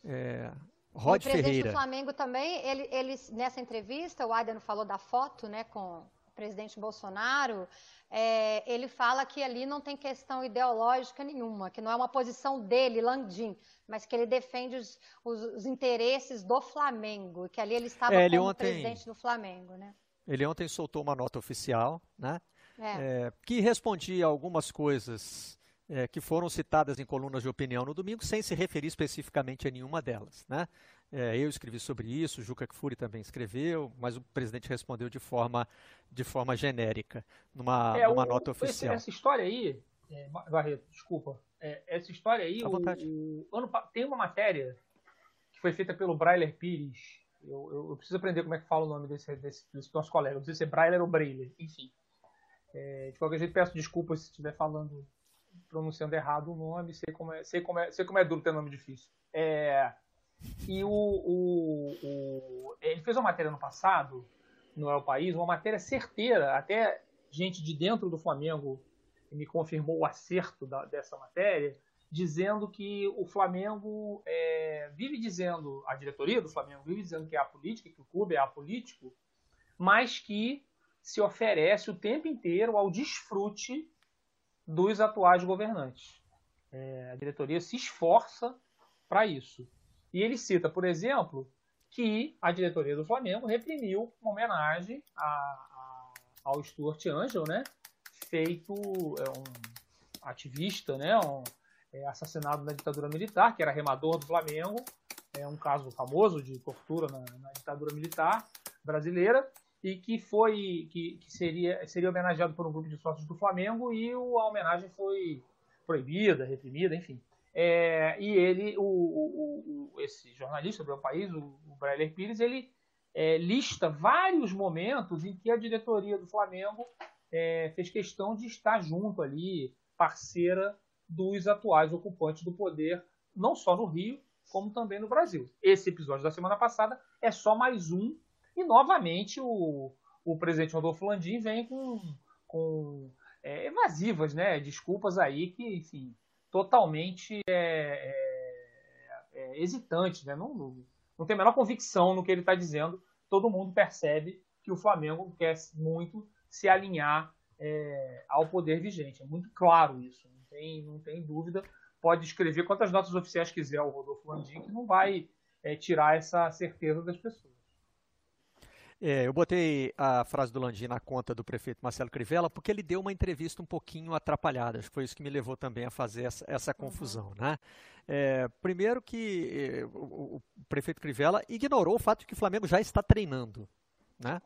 É, Rod o Ferreira. do Flamengo também, ele, ele, nessa entrevista, o Adriano falou da foto né, com o presidente Bolsonaro, é, ele fala que ali não tem questão ideológica nenhuma, que não é uma posição dele, Landim, mas que ele defende os, os, os interesses do Flamengo, que ali ele estava é, ele como ontem, presidente do Flamengo, né? Ele ontem soltou uma nota oficial, né? É. É, que respondia algumas coisas é, que foram citadas em colunas de opinião no domingo, sem se referir especificamente a nenhuma delas, né? É, eu escrevi sobre isso, o Juca Kfouri também escreveu, mas o presidente respondeu de forma, de forma genérica, numa, é, numa o, nota oficial. Essa história aí, é, Barreto, desculpa, é, essa história aí, o, o, ano, tem uma matéria que foi feita pelo Brailer Pires, eu, eu, eu, preciso aprender como é que fala o nome desse, desse, desse nosso colega, não sei se é Brailer ou Brailer, enfim. É, de qualquer jeito, peço desculpas se estiver falando, pronunciando errado o nome, sei como é, sei como é, sei como é duro ter nome difícil. É, e o, o, o, ele fez uma matéria no passado, no El País, uma matéria certeira, até gente de dentro do Flamengo me confirmou o acerto da, dessa matéria, dizendo que o Flamengo é, vive dizendo, a diretoria do Flamengo vive dizendo que é apolítica, que o clube é apolítico, mas que se oferece o tempo inteiro ao desfrute dos atuais governantes. É, a diretoria se esforça para isso. E ele cita, por exemplo, que a diretoria do Flamengo reprimiu uma homenagem a, a, ao Stuart Angel, né? feito é, um ativista, né? Um, é, assassinado na ditadura militar, que era remador do Flamengo, é um caso famoso de tortura na, na ditadura militar brasileira e que foi que, que, seria seria homenageado por um grupo de sócios do Flamengo e o, a homenagem foi proibida, reprimida, enfim. É, e ele, o, o, o, esse jornalista do meu país, o, o Pires, ele é, lista vários momentos em que a diretoria do Flamengo é, fez questão de estar junto ali, parceira dos atuais ocupantes do poder, não só no Rio, como também no Brasil. Esse episódio da semana passada é só mais um, e novamente o, o presidente Rodolfo Landim vem com, com é, evasivas né, desculpas aí que, enfim, totalmente é, é, é hesitante, né? não, não, não tem a menor convicção no que ele está dizendo. Todo mundo percebe que o Flamengo quer muito se alinhar é, ao poder vigente. É muito claro isso, não tem, não tem dúvida. Pode escrever quantas notas oficiais quiser o Rodolfo Landim, que não vai é, tirar essa certeza das pessoas. É, eu botei a frase do Landim na conta do prefeito Marcelo Crivella porque ele deu uma entrevista um pouquinho atrapalhada. Acho que foi isso que me levou também a fazer essa, essa confusão. Uhum. Né? É, primeiro que é, o, o, prefeito Crivella ignorou o fato de que o Flamengo já está treinando. Né?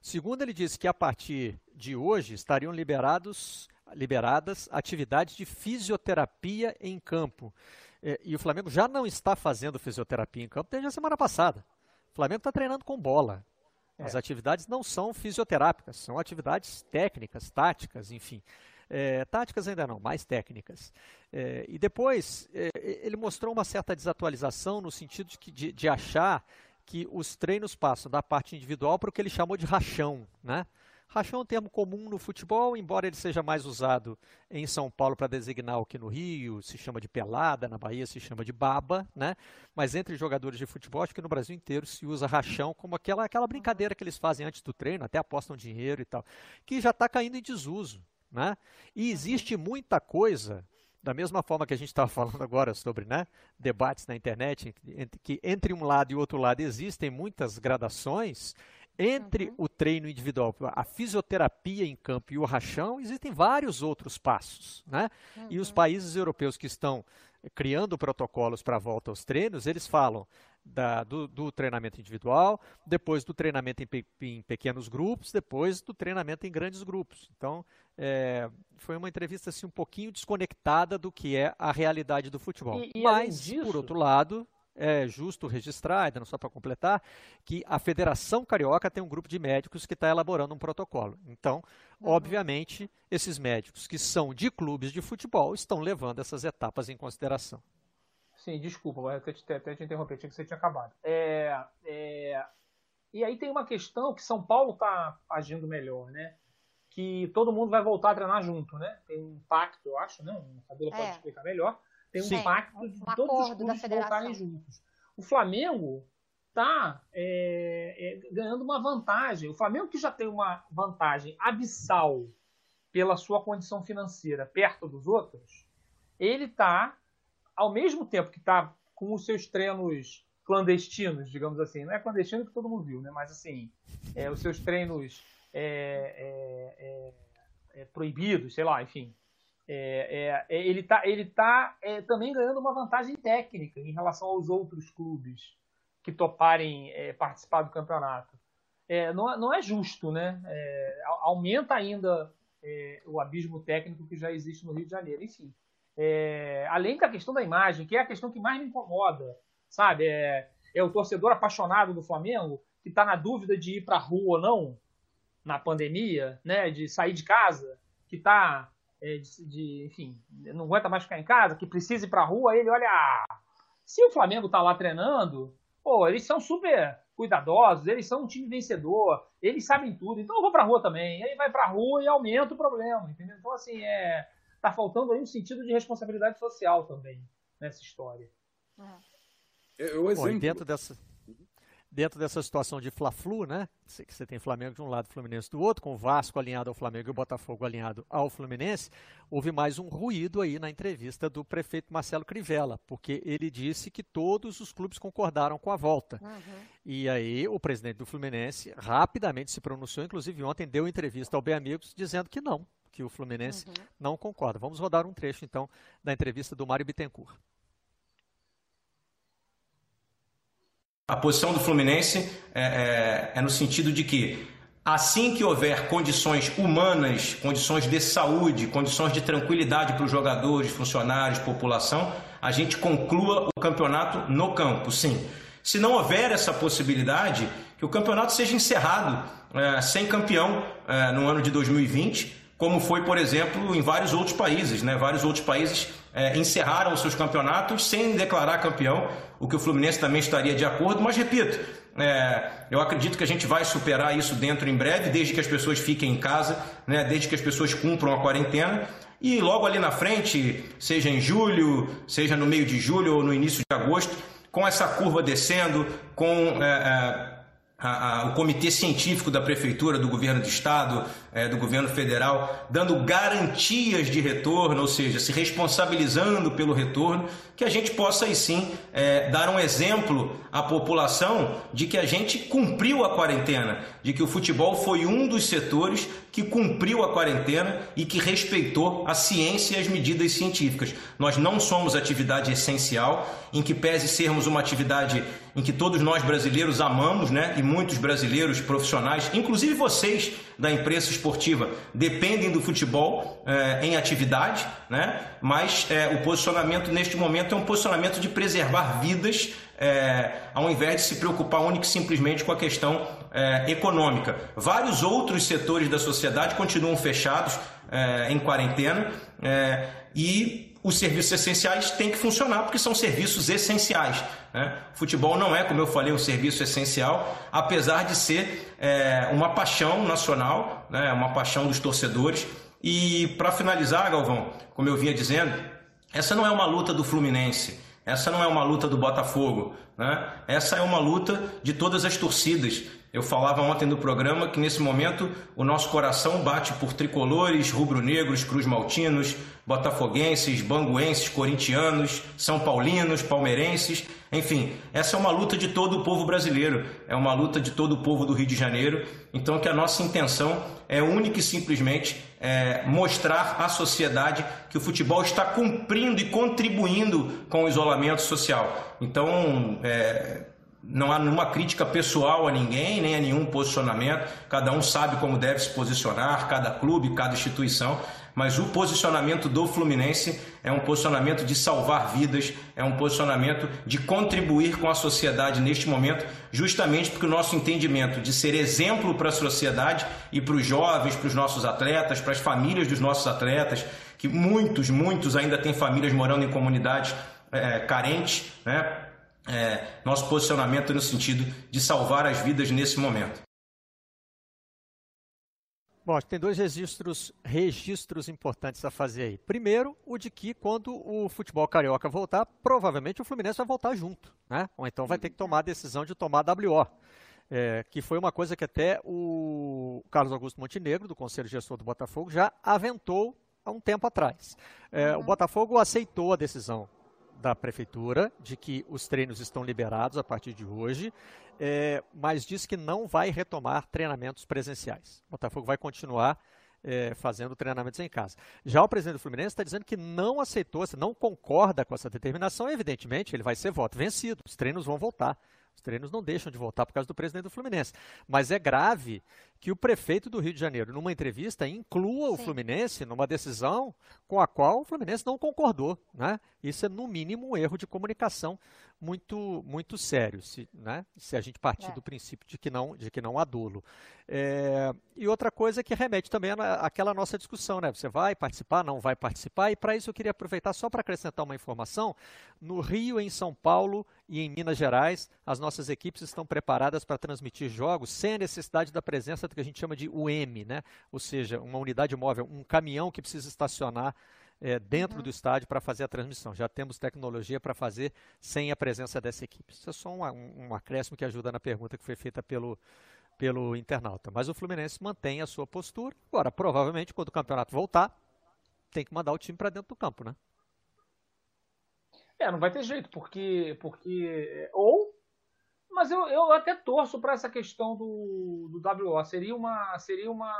Segundo, ele disse que a partir de hoje estariam liberados, liberadas atividades de fisioterapia em campo. É, e o Flamengo já não está fazendo fisioterapia em campo desde a semana passada. O Flamengo está treinando com bola. É. As atividades não são fisioterápicas, são atividades técnicas, táticas, enfim. É, táticas ainda não, mais técnicas. É, e depois, é, ele mostrou uma certa desatualização no sentido de, de, de achar que os treinos passam da parte individual para o que ele chamou de rachão, né? Rachão é um termo comum no futebol, embora ele seja mais usado em São Paulo para designar o que no Rio se chama de pelada, na Bahia se chama de baba, né? Mas entre jogadores de futebol, acho que no Brasil inteiro se usa rachão como aquela, aquela brincadeira que eles fazem antes do treino, até apostam dinheiro e tal, que já está caindo em desuso, né? E existe muita coisa da mesma forma que a gente estava falando agora sobre né, debates na internet, que entre um lado e outro lado existem muitas gradações, entre uhum. o treino individual, a fisioterapia em campo e o rachão, existem vários outros passos. Né? Uhum. E os uhum. países europeus que estão criando protocolos para a volta aos treinos, eles falam da, do, do, treinamento individual, depois do treinamento em, pe, em, pequenos grupos, depois do treinamento em grandes grupos. Então, é, foi uma entrevista assim, um pouquinho desconectada do que é a realidade do futebol. E, e Mas, disso... por outro lado, é justo registrar, ainda não só para completar, que a Federação Carioca tem um grupo de médicos que está elaborando um protocolo. Então, uhum. obviamente, esses médicos que são de clubes de futebol estão levando essas etapas em consideração. Sim, desculpa, até te, até te interromper, tinha que você tinha acabado. É, é, e aí tem uma questão que São Paulo está agindo melhor, né? que todo mundo vai voltar a treinar junto, né? Tem um pacto, eu acho, né? O Fabíola pode é. explicar melhor. Tem um Sim. pacto de um todos os clubes voltarem juntos. O Flamengo está é, é, ganhando uma vantagem. O Flamengo que já tem uma vantagem abissal pela sua condição financeira perto dos outros, ele está, ao mesmo tempo que está com os seus treinos clandestinos, digamos assim, não é clandestino que todo mundo viu, né? mas assim, é, os seus treinos é, é, é, é proibidos, sei lá, enfim. Ele está ele tá, também ganhando uma vantagem técnica em relação aos outros clubes que toparem participar do campeonato. Não, não, é justo, né? aumenta ainda o abismo técnico que já existe no Rio de Janeiro. Enfim, além da questão da imagem, que é a questão que mais me incomoda, sabe? É, é o torcedor apaixonado do Flamengo que está na dúvida de ir para a rua ou não na pandemia, né? De sair de casa, que está é, de, de, enfim, não aguenta mais ficar em casa, que precisa ir para a rua, ele olha, ah, se o Flamengo está lá treinando, pô, eles são super cuidadosos, eles são um time vencedor, eles sabem tudo, então eu vou para a rua também. E aí vai para a rua e aumenta o problema, entendeu? Então assim, é, tá faltando aí um sentido de responsabilidade social também nessa história. É. É, o exemplo. Bom, dentro dessa dentro dessa situação de Fla-Flu, né? Que você tem Flamengo de um lado e Fluminense do outro, com o Vasco alinhado ao Flamengo e o Botafogo alinhado ao Fluminense, houve mais um ruído aí na entrevista do prefeito Marcelo Crivella, porque ele disse que todos os clubes concordaram com a volta. Uhum. E aí o presidente do Fluminense rapidamente se pronunciou, inclusive ontem deu entrevista ao Bem Amigos dizendo que não, que o Fluminense uhum. não concorda. Vamos rodar um trecho então da entrevista do Mário Bittencourt. A posição do Fluminense é, é, é no sentido de que assim que houver condições humanas, condições de saúde, condições de tranquilidade para os jogadores, funcionários, população, a gente conclua o campeonato no campo, sim. Se não houver essa possibilidade, que o campeonato seja encerrado é, sem campeão é, no ano de 2020, como foi, por exemplo, em vários outros países. Né? Vários outros países é, encerraram seus campeonatos sem declarar campeão, o que o Fluminense também estaria de acordo, mas repito, é, eu acredito que a gente vai superar isso dentro em breve, desde que as pessoas fiquem em casa, né, desde que as pessoas cumpram a quarentena. E logo ali na frente, seja em julho, seja no meio de julho ou no início de agosto, com essa curva descendo, com é, é a, a, o comitê científico da prefeitura, do governo do estado, é, do governo federal, dando garantias de retorno, ou seja, se responsabilizando pelo retorno, que a gente possa aí sim é, dar um exemplo à população de que a gente cumpriu a quarentena, de que o futebol foi um dos setores que cumpriu a quarentena e que respeitou a ciência e as medidas científicas. Nós não somos atividade essencial, em que pese sermos uma atividade em que todos nós brasileiros amamos, né? E muitos brasileiros profissionais, inclusive vocês da imprensa esportiva, dependem do futebol é, em atividade, né? Mas é, o posicionamento neste momento é um posicionamento de preservar vidas, é, ao invés de se preocupar única e simplesmente com a questão econômica. Vários outros setores da sociedade continuam fechados em quarentena e os serviços essenciais têm que funcionar porque são serviços essenciais. Né? Futebol não é, como eu falei, um serviço essencial, apesar de ser é, uma paixão nacional, né? uma paixão dos torcedores. E para finalizar, Galvão, como eu vinha dizendo, essa não é uma luta do Fluminense, essa não é uma luta do Botafogo, né? essa é uma luta de todas as torcidas. Eu falava ontem no programa que nesse momento o nosso coração bate por tricolores, rubro-negros, cruz-maltinos, botafoguenses, banguenses, corintianos, são paulinos, palmeirenses, enfim, essa é uma luta de todo o povo brasileiro, é uma luta de todo o povo do Rio de Janeiro. Então, que a nossa intenção é única e simplesmente é, mostrar à sociedade que o futebol está cumprindo e contribuindo com o isolamento social. Então, é, não há nenhuma crítica pessoal a ninguém, nem a nenhum posicionamento. Cada um sabe como deve se posicionar, cada clube, cada instituição. Mas o posicionamento do Fluminense é um posicionamento de salvar vidas, é um posicionamento de contribuir com a sociedade neste momento, justamente porque o nosso entendimento de ser exemplo para a sociedade e para os jovens, para os nossos atletas, para as famílias dos nossos atletas, que muitos, muitos ainda têm famílias morando em comunidades é, carentes, né? É, nosso posicionamento no sentido de salvar as vidas nesse momento. Bom, tem dois registros, registros importantes a fazer aí. Primeiro, o de que quando o futebol carioca voltar, provavelmente o Fluminense vai voltar junto, né? Ou então vai ter que tomar a decisão de tomar WO. É, que foi uma coisa que até o Carlos Augusto Montenegro, do Conselho Gestor do Botafogo, já aventou há um tempo atrás. É, uhum. O Botafogo aceitou a decisão da prefeitura de que os treinos estão liberados a partir de hoje é, mas diz que não vai retomar treinamentos presenciais. O Botafogo vai continuar é, fazendo treinamentos em casa. Já o presidente do Fluminense está dizendo que não aceitou, não concorda com essa determinação, evidentemente ele vai ser voto vencido, os treinos vão voltar. Os treinos não deixam de voltar por causa do presidente do Fluminense. Mas é grave que o prefeito do Rio de Janeiro, numa entrevista, inclua Sim. o Fluminense numa decisão com a qual o Fluminense não concordou. Né? Isso é, no mínimo, um erro de comunicação muito, muito sério, se, né? se a gente partir é. do princípio de que não, de que não há dolo. É, e outra coisa que remete também àquela nossa discussão, né? Você vai participar, não vai participar, e para isso eu queria aproveitar só para acrescentar uma informação. No Rio, em São Paulo e em Minas Gerais, as nossas equipes estão preparadas para transmitir jogos sem a necessidade da presença que a gente chama de UM, né? ou seja, uma unidade móvel, um caminhão que precisa estacionar é, dentro uhum. do estádio para fazer a transmissão. Já temos tecnologia para fazer sem a presença dessa equipe. Isso é só um, um, um acréscimo que ajuda na pergunta que foi feita pelo, pelo internauta. Mas o Fluminense mantém a sua postura. Agora, provavelmente, quando o campeonato voltar, tem que mandar o time para dentro do campo, né? É, não vai ter jeito, porque. porque ou. Mas eu, eu até torço para essa questão do, do WO. Seria uma. Seria uma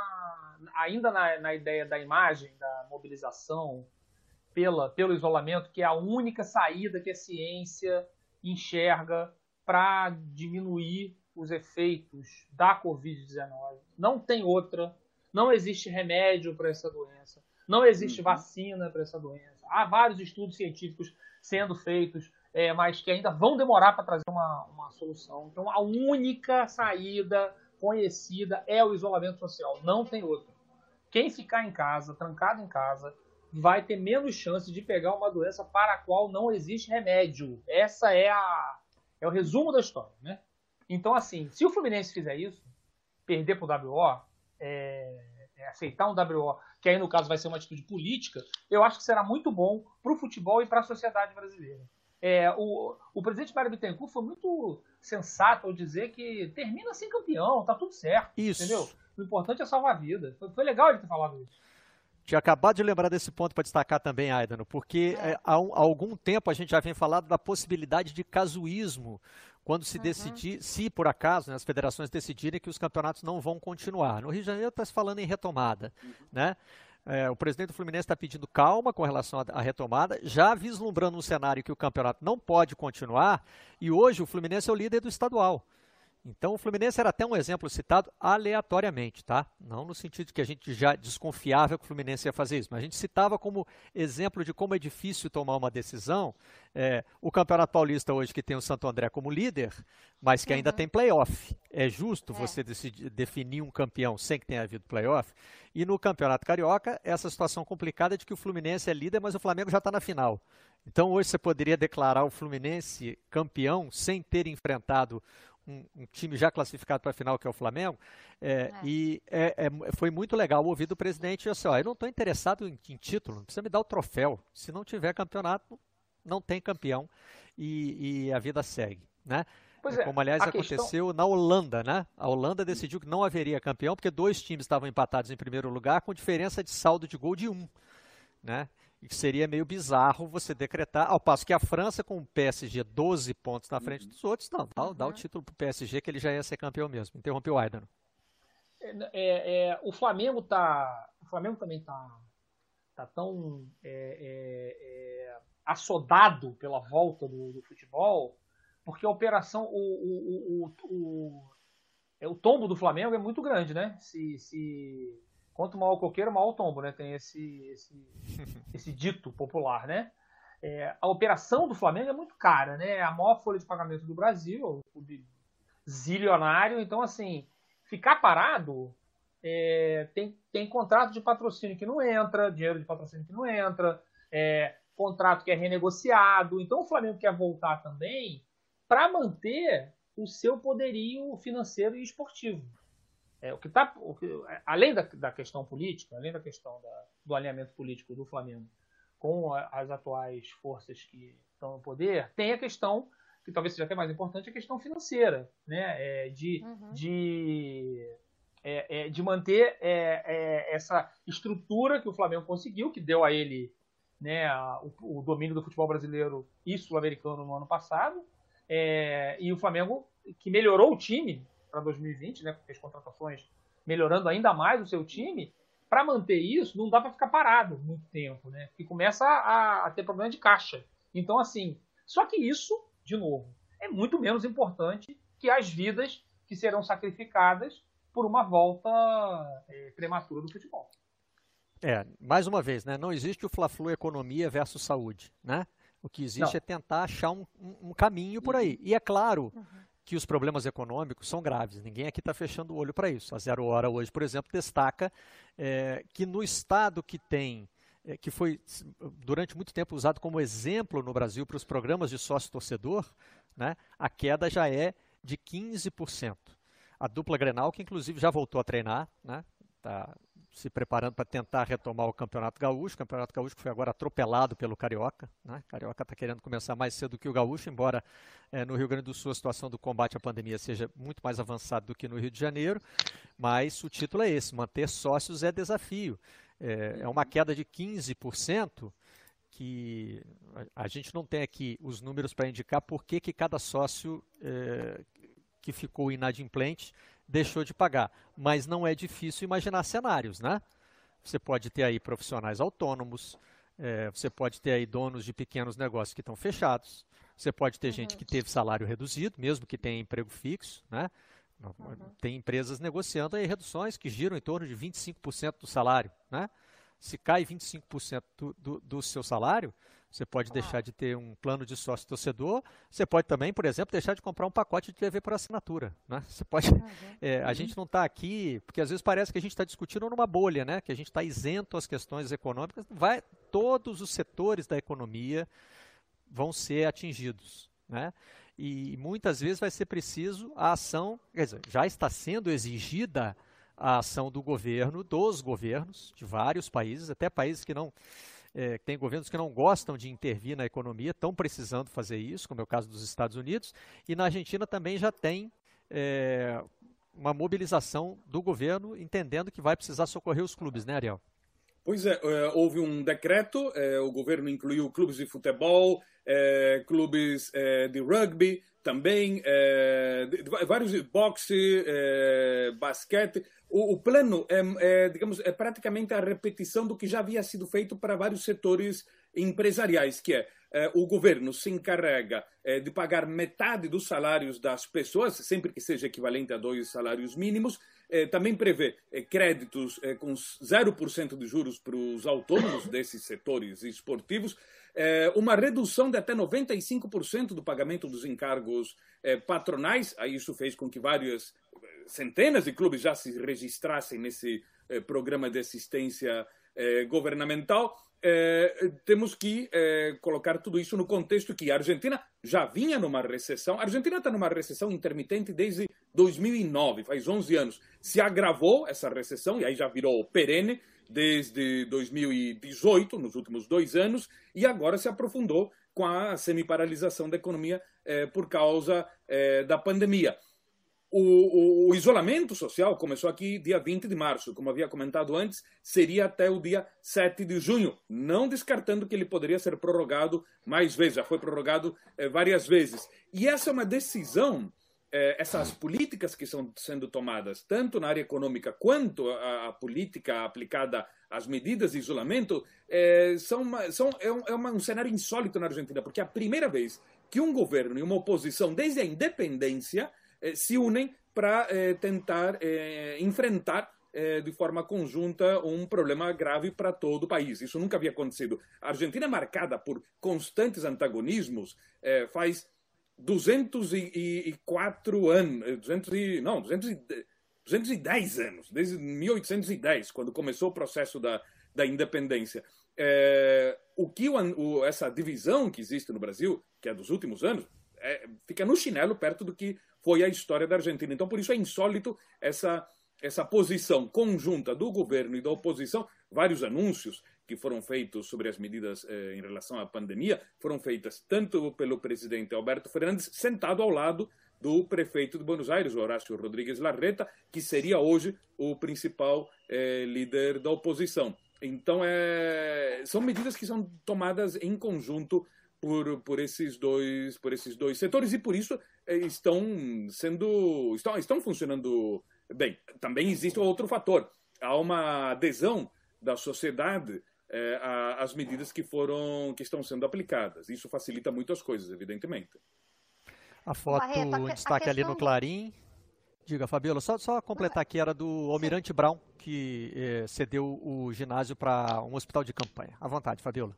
ainda na, na ideia da imagem, da mobilização pela, pelo isolamento, que é a única saída que a ciência enxerga para diminuir os efeitos da Covid-19. Não tem outra, não existe remédio para essa doença, não existe uhum. vacina para essa doença. Há vários estudos científicos sendo feitos, é, mas que ainda vão demorar para trazer uma, uma solução. Então, a única saída conhecida é o isolamento social, não tem outra. Quem ficar em casa, trancado em casa, vai ter menos chance de pegar uma doença para a qual não existe remédio. Essa é a é o resumo da história, né? Então, assim, se o Fluminense fizer isso, perder para o WO, é, é aceitar um WO, que aí no caso vai ser uma atitude política, eu acho que será muito bom para o futebol e para a sociedade brasileira. É, o, o presidente Mário Bittencourt foi muito sensato ao dizer que termina sem campeão, tá tudo certo. Isso. Entendeu? O importante é salvar a vida. Foi, foi legal ele ter falado isso. Tinha acabado de lembrar desse ponto para destacar também, Aidano, porque é. É, há, um, há, algum tempo a gente já vem falando da possibilidade de casuísmo quando se uhum. decidir, se por acaso né, as federações decidirem que os campeonatos não vão continuar. No Rio de Janeiro está se falando em retomada, uhum. né? É, o presidente do Fluminense está pedindo calma com relação à retomada, já vislumbrando um cenário que o campeonato não pode continuar, e hoje o Fluminense é o líder do estadual. Então o Fluminense era até um exemplo citado aleatoriamente, tá? Não no sentido de que a gente já desconfiava que o Fluminense ia fazer isso, mas a gente citava como exemplo de como é difícil tomar uma decisão. É, o Campeonato Paulista hoje que tem o Santo André como líder, mas que uhum. ainda tem playoff. É justo é. você decidir, definir um campeão sem que tenha havido playoff? E no Campeonato Carioca, essa situação complicada de que o Fluminense é líder, mas o Flamengo já está na final. Então hoje você poderia declarar o Fluminense campeão sem ter enfrentado um, um time já classificado para a final, que é o Flamengo. É, é. E é, é foi muito legal ouvir do presidente assim: ó, eu não estou interessado em, em, título, não precisa me dar o troféu. Se não tiver campeonato, não tem campeão e, e a vida segue. Né? É, Como, aliás, aconteceu questão... na Holanda, né? A Holanda decidiu que não haveria campeão porque dois times estavam empatados em primeiro lugar com diferença de saldo de gol de um, né? E que seria meio bizarro você decretar, ao passo que a França, com o PSG 12 pontos na frente uhum. dos outros, não, dá, dá o uhum. título para o PSG que ele já ia ser campeão mesmo. Interrompeu o Aidan. É, é, é, o Flamengo tá. O Flamengo também tá, tá tão é, é, é assodado pela volta do, do, futebol, porque a operação. O, o, o, o, o, o tombo do Flamengo é muito grande, né? Se, se Quanto mal o coqueiro, mal o tombo, né? Tem esse, esse, esse dito popular, né? É, a operação do Flamengo é muito cara, né? É a maior folha de pagamento do Brasil, o zilionário. Então, assim, ficar parado é, tem, tem contrato de patrocínio que não entra, dinheiro de patrocínio que não entra, é, contrato que é renegociado. Então, o Flamengo quer voltar também para manter o seu poderio financeiro e esportivo. É, o que tá, o que, além da, da, questão política, além da questão da, do alinhamento político do Flamengo com a, as atuais forças que estão no poder, tem a questão que talvez seja até mais importante, a questão financeira, né? É, de, uhum. de, é, é, de manter é, é, essa estrutura que o Flamengo conseguiu, que deu a ele né, a, o, o, domínio do futebol brasileiro e sul-americano no ano passado, é, e o Flamengo que melhorou o time para 2020, né, fez contratações melhorando ainda mais o seu time, para manter isso não dá para ficar parado muito tempo, né? Que começa a, a, ter problema de caixa. Então, assim, só que isso, de novo, é muito menos importante que as vidas que serão sacrificadas por uma volta é, prematura do futebol. É, mais uma vez, né? Não existe o Fla-Flu economia versus saúde, né? O que existe não. é tentar achar um, um, um, caminho por aí. E é claro uhum. Que os problemas econômicos são graves. Ninguém aqui está fechando o olho para isso. A Zero Hora hoje, por exemplo, destaca é, que no estado que tem, é, que foi durante muito tempo usado como exemplo no Brasil para os programas de sócio-torcedor, né, a queda já é de 15%. A dupla Grenal, que inclusive já voltou a treinar, né, tá, se preparando para tentar retomar o Campeonato Gaúcho. O Campeonato Gaúcho foi agora atropelado pelo Carioca. Né? O Carioca está querendo começar mais cedo que o Gaúcho, embora é, no Rio Grande do Sul a situação do combate à pandemia seja muito mais avançada do que no Rio de Janeiro. Mas o título é esse: manter sócios é desafio. É, é uma queda de 15%. Que a, a gente não tem aqui os números para indicar por que, que cada sócio é, que ficou inadimplente deixou de pagar. Mas não é difícil imaginar cenários, né? Você pode ter aí profissionais autônomos, é, você pode ter aí donos de pequenos negócios que estão fechados, você pode ter uhum. gente que teve salário reduzido, mesmo que tenha emprego fixo, né? Uhum. Tem empresas negociando aí reduções que giram em torno de 25% do salário, né? Se cai 25% do, do, do seu salário, você pode deixar de ter um plano de sócio torcedor. Você pode também, por exemplo, deixar de comprar um pacote de TV por assinatura. Né? Você pode. É, a gente não está aqui, porque às vezes parece que a gente está discutindo numa bolha, né? que a gente está isento às questões econômicas. Vai, todos os setores da economia vão ser atingidos. Né? E muitas vezes vai ser preciso a ação, quer dizer, já está sendo exigida a ação do governo, dos governos de vários países, até países que não é, tem governos que não gostam de intervir na economia, estão precisando fazer isso, como é o caso dos Estados Unidos, e na Argentina também já tem é, uma mobilização do governo entendendo que vai precisar socorrer os clubes, né, Ariel? Pois é, é houve um decreto, é, o governo incluiu clubes de futebol, é, clubes de rugby também, vários boxe, basquete, o, o plano é, é, digamos, é praticamente a repetição do que já havia sido feito para vários setores empresariais, que é, é o governo se encarrega é, de pagar metade dos salários das pessoas, sempre que seja equivalente a dois salários mínimos, é, também prevê é, créditos é, com 0% de juros para os autônomos desses setores esportivos, é, uma redução de até 95% do pagamento dos encargos patronais, aí isso fez com que várias centenas de clubes já se registrassem nesse eh, programa de assistência eh, governamental, eh, temos que eh, colocar tudo isso no contexto que a Argentina já vinha numa recessão. A Argentina está numa recessão intermitente desde 2009, faz 11 anos. Se agravou essa recessão, e aí já virou perene, desde 2018, nos últimos dois anos, e agora se aprofundou com a semiparalisação da economia eh, por causa eh, da pandemia. O, o, o, isolamento social começou aqui dia 20 de março, como havia comentado antes, seria até o dia 7 de junho, não descartando que ele poderia ser prorrogado mais vezes, já foi prorrogado eh, várias vezes. E essa é uma decisão, essas políticas que estão sendo tomadas, tanto na área econômica quanto a, a política aplicada às medidas de isolamento, eh, são, uma, são é, um, é uma, um cenário insólito na Argentina, porque é a primeira vez que um governo e uma oposição, desde a independência, eh, se unem para eh, tentar eh, enfrentar de forma conjunta um problema grave para todo o país. Isso nunca havia acontecido. A Argentina é marcada por constantes antagonismos faz 204 anos, 200 e, não, 210 anos, desde 1810, quando começou o processo da, da independência. É, o que o, essa divisão que existe no Brasil, que é dos últimos anos, é, fica no chinelo perto do que foi a história da Argentina. Então, por isso é insólito essa essa posição conjunta do governo e da oposição, vários anúncios que foram feitos sobre as medidas eh, em relação à pandemia foram feitas tanto pelo presidente Alberto Fernandes, sentado ao lado do prefeito de Buenos Aires, Horácio Rodrigues Larreta, que seria hoje o principal eh, líder da oposição. Então, é, são medidas que são tomadas em conjunto por, por, esses dois, por esses dois setores e por isso eh, estão sendo estão, estão funcionando bem. Também existe outro fator. Há uma adesão da sociedade é, às medidas que foram que estão sendo aplicadas. Isso facilita muito as coisas, evidentemente. A foto Barreto, em destaque questão... ali no Clarim. Diga, Fabiola, só, só completar aqui, era do Almirante Brown, que eh, cedeu o ginásio para um hospital de campanha. À vontade, Fabiola.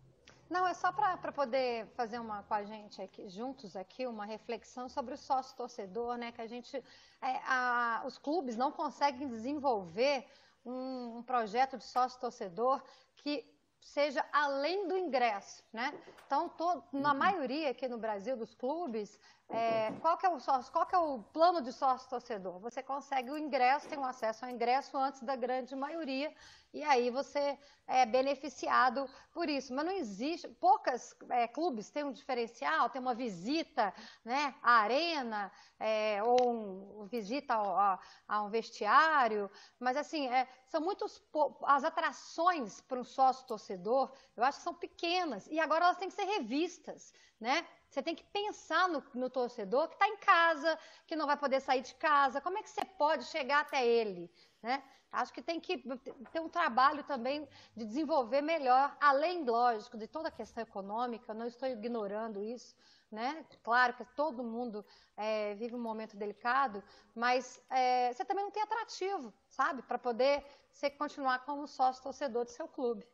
Não, é só para poder fazer uma com a gente aqui, juntos aqui, uma reflexão sobre o sócio torcedor, né? Que a gente, é, a, os clubes não conseguem desenvolver um, um projeto de sócio torcedor que seja além do ingresso, né? Então, todo, na uhum. maioria aqui no Brasil dos clubes, é, qual, que é o sócio, qual que é o plano de sócio torcedor? Você consegue o ingresso, tem o acesso ao ingresso antes da grande maioria, e aí você é beneficiado por isso. Mas não existe, poucas é, clubes têm um diferencial, tem uma visita né, à arena, é, ou um, visita a, a, um vestiário, mas assim, é, são muitos, as atrações para um sócio torcedor, eu acho que são pequenas, e agora elas têm que ser revistas, né? Você tem que pensar no, no torcedor que está em casa, que não vai poder sair de casa. Como é que você pode chegar até ele? Né? Acho que tem que ter um trabalho também de desenvolver melhor, além, lógico, de toda a questão econômica, não estou ignorando isso, né? Claro que todo mundo é, vive um momento delicado, mas é, você também não tem atrativo, sabe? Para poder você continuar como sócio torcedor do seu clube.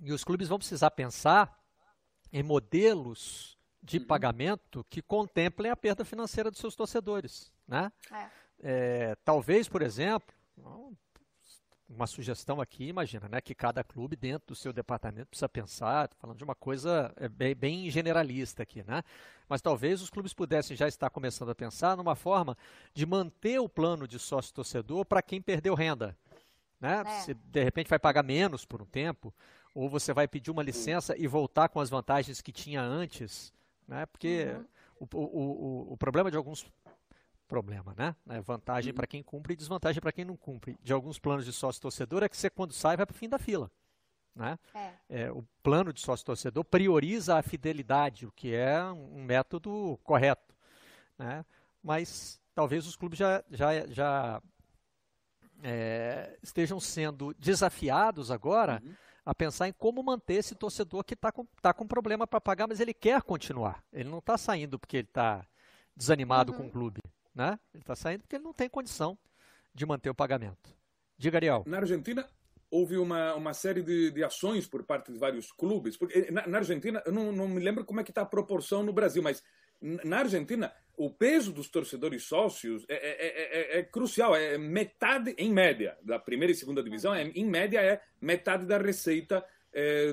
E os clubes vão precisar pensar em modelos de uhum. pagamento que contemplem a perda financeira dos seus torcedores. Né? É. É, talvez, por exemplo, uma sugestão aqui, imagina, né, que cada clube dentro do seu departamento precisa pensar, falando de uma coisa é, bem, bem, generalista aqui, né? Mas talvez os clubes pudessem já estar começando a pensar numa forma de manter o plano de sócio torcedor para quem perdeu renda, né? É. Se de repente vai pagar menos por um tempo, ou você vai pedir uma licença e voltar com as vantagens que tinha antes, né? Porque uhum. o, o, o, o, problema de alguns problema, né? É vantagem uhum. para quem cumpre e desvantagem para quem não cumpre. De alguns planos de sócio torcedor é que você quando sai vai para o fim da fila. Né? É. É, o plano de sócio torcedor prioriza a fidelidade, o que é um método correto. Né? Mas talvez os clubes já, já, já é, estejam sendo desafiados agora uhum a pensar em como manter esse torcedor que está com, tá com problema para pagar, mas ele quer continuar. Ele não está saindo porque ele está desanimado uhum. com o clube. Né? Ele está saindo porque ele não tem condição de manter o pagamento. Diga, Ariel. Na Argentina, houve uma, uma série de, de ações por parte de vários clubes. Porque na, na Argentina, eu não, não me lembro como é que está a proporção no Brasil, mas na Argentina, o peso dos torcedores sócios é, é, é, é, crucial, é metade, em média, da primeira e segunda divisão, é, em média é metade da receita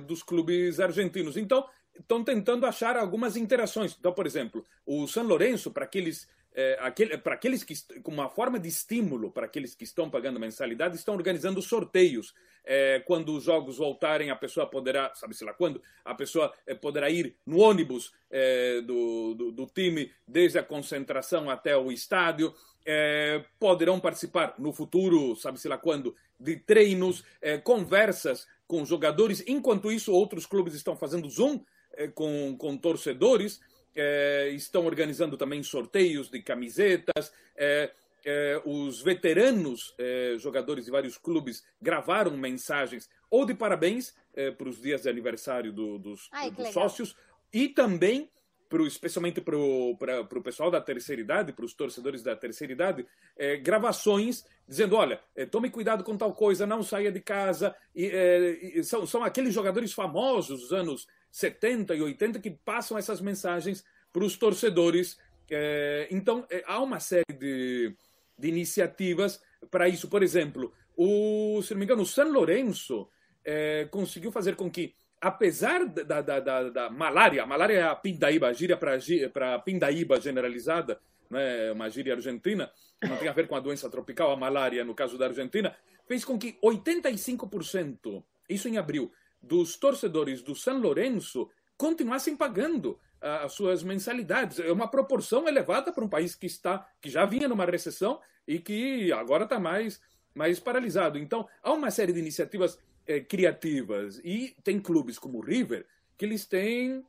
dos clubes argentinos. Então, estão tentando achar algumas interações. Então, por exemplo, o San Lourenço, para aqueles é, aquele, para aqueles que como uma forma de estímulo para aqueles que estão pagando mensalidade estão organizando sorteios é, quando os jogos voltarem a pessoa poderá sabe se lá quando a pessoa é, poderá ir no ônibus é, do, do, do, time desde a concentração até o estádio é, poderão participar no futuro sabe se lá quando de treinos é, conversas com jogadores enquanto isso outros clubes estão fazendo zoom com, com torcedores é, estão organizando também sorteios de camisetas. É, é, os veteranos é, jogadores de vários clubes gravaram mensagens ou de parabéns é, para os dias de aniversário do, dos, Ai, dos sócios e também pro, especialmente para o pessoal da terceira idade, para os torcedores da terceira idade, é, gravações dizendo: olha, é, tome cuidado com tal coisa, não saia de casa. E, é, e são, são aqueles jogadores famosos dos anos 70 e 80 que passam essas mensagens para os torcedores. Então, há uma série de, de iniciativas para isso. Por exemplo, o, se não me engano, o San Lourenço é, conseguiu fazer com que, apesar da, da, da, da malária, a malária é a pindaíba, a gíria para pindaíba generalizada né, uma gíria argentina, não tem a ver com a doença tropical, a malária, no caso da Argentina, fez com que 85%, isso em abril, dos torcedores do San Lourenço continuassem pagando as suas mensalidades. É uma proporção elevada para um país que está que já vinha numa recessão e que agora está mais mais paralisado. Então, há uma série de iniciativas eh, criativas e tem clubes como o River que eles têm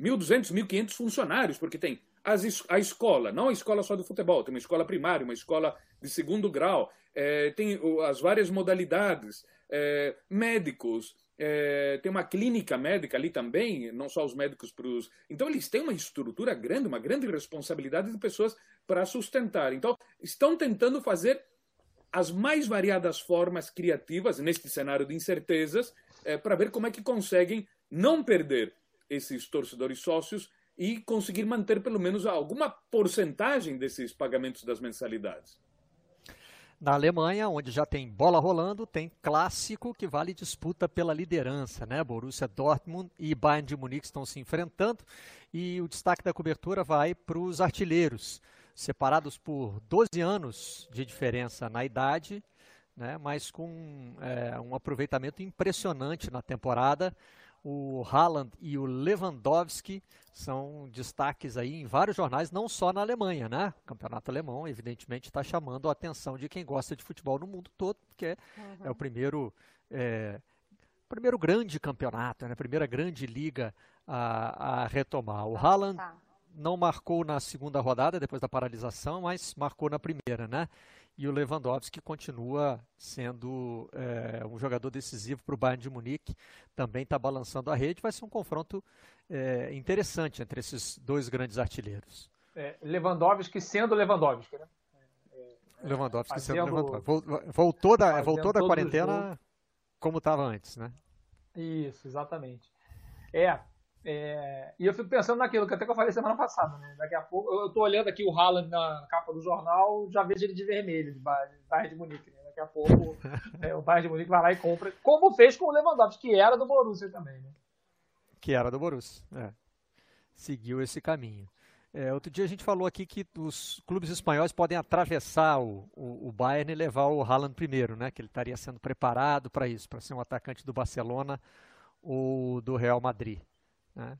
1.200, 1.500 funcionários, porque tem as, a escola, não a escola só do futebol, tem uma escola primária, uma escola de segundo grau, é, tem as várias modalidades, é, médicos, é, tem uma clínica médica ali também, não só os médicos para os. Então, eles têm uma estrutura grande, uma grande responsabilidade de pessoas para sustentar. Então, estão tentando fazer as mais variadas formas criativas neste cenário de incertezas é, para ver como é que conseguem não perder esses torcedores sócios e conseguir manter pelo menos alguma porcentagem desses pagamentos das mensalidades. Na Alemanha, onde já tem bola rolando, tem clássico que vale disputa pela liderança, né? Borussia Dortmund e Bayern de Munique estão se enfrentando e o destaque da cobertura vai para os artilheiros, separados por 12 anos de diferença na idade, né? Mas com é, um aproveitamento impressionante na temporada o Haaland e o Lewandowski são destaques aí em vários jornais, não só na Alemanha, né? O campeonato alemão, evidentemente, está chamando a atenção de quem gosta de futebol no mundo todo, porque uhum. é o primeiro, é, primeiro grande campeonato, né? a primeira grande liga a, a retomar. O Haaland tá. não marcou na segunda rodada, depois da paralisação, mas marcou na primeira, né? E o Lewandowski continua sendo é, um jogador decisivo para o Bayern de Munique, também está balançando a rede, vai ser um confronto é, interessante entre esses dois grandes artilheiros. É, Lewandowski sendo Lewandowski, né? Lewandowski fazendo... sendo Lewandowski. Voltou da, voltou da quarentena como estava antes, né? Isso, exatamente. É, é, e eu fico pensando naquilo que até que eu falei semana passada, né? Daqui a pouco, eu tô olhando aqui o Haaland na capa do jornal, já vejo ele de vermelho, de Bayern de Munique. Né? Daqui a pouco é, o Bayern de Munique vai lá e compra, como fez com o Lewandowski, que era do Borussia também, né? Que era do Borussia, é. Seguiu esse caminho. É, outro dia a gente falou aqui que os clubes espanhóis podem atravessar o, o, o Bayern e levar o Haaland primeiro, né? Que ele estaria sendo preparado para isso, para ser um atacante do Barcelona ou do Real Madrid. Né?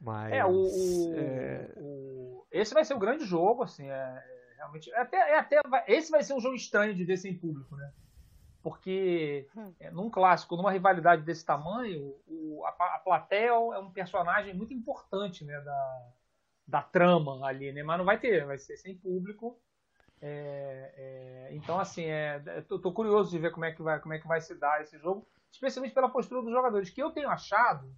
Mas, é, o, o, é... o, esse vai ser o grande jogo, assim, é, é realmente. É até, é até, esse vai ser um jogo estranho de ver sem público, né? Porque hum. é, num clássico, numa rivalidade desse tamanho, o, a, a plateia é um personagem muito importante né, da, da trama ali, né? Mas não vai ter, vai ser sem público. É, é, então, assim, é, tô, tô, curioso de ver como é, que vai, como é que vai se dar esse jogo, especialmente pela postura dos jogadores, que eu tenho achado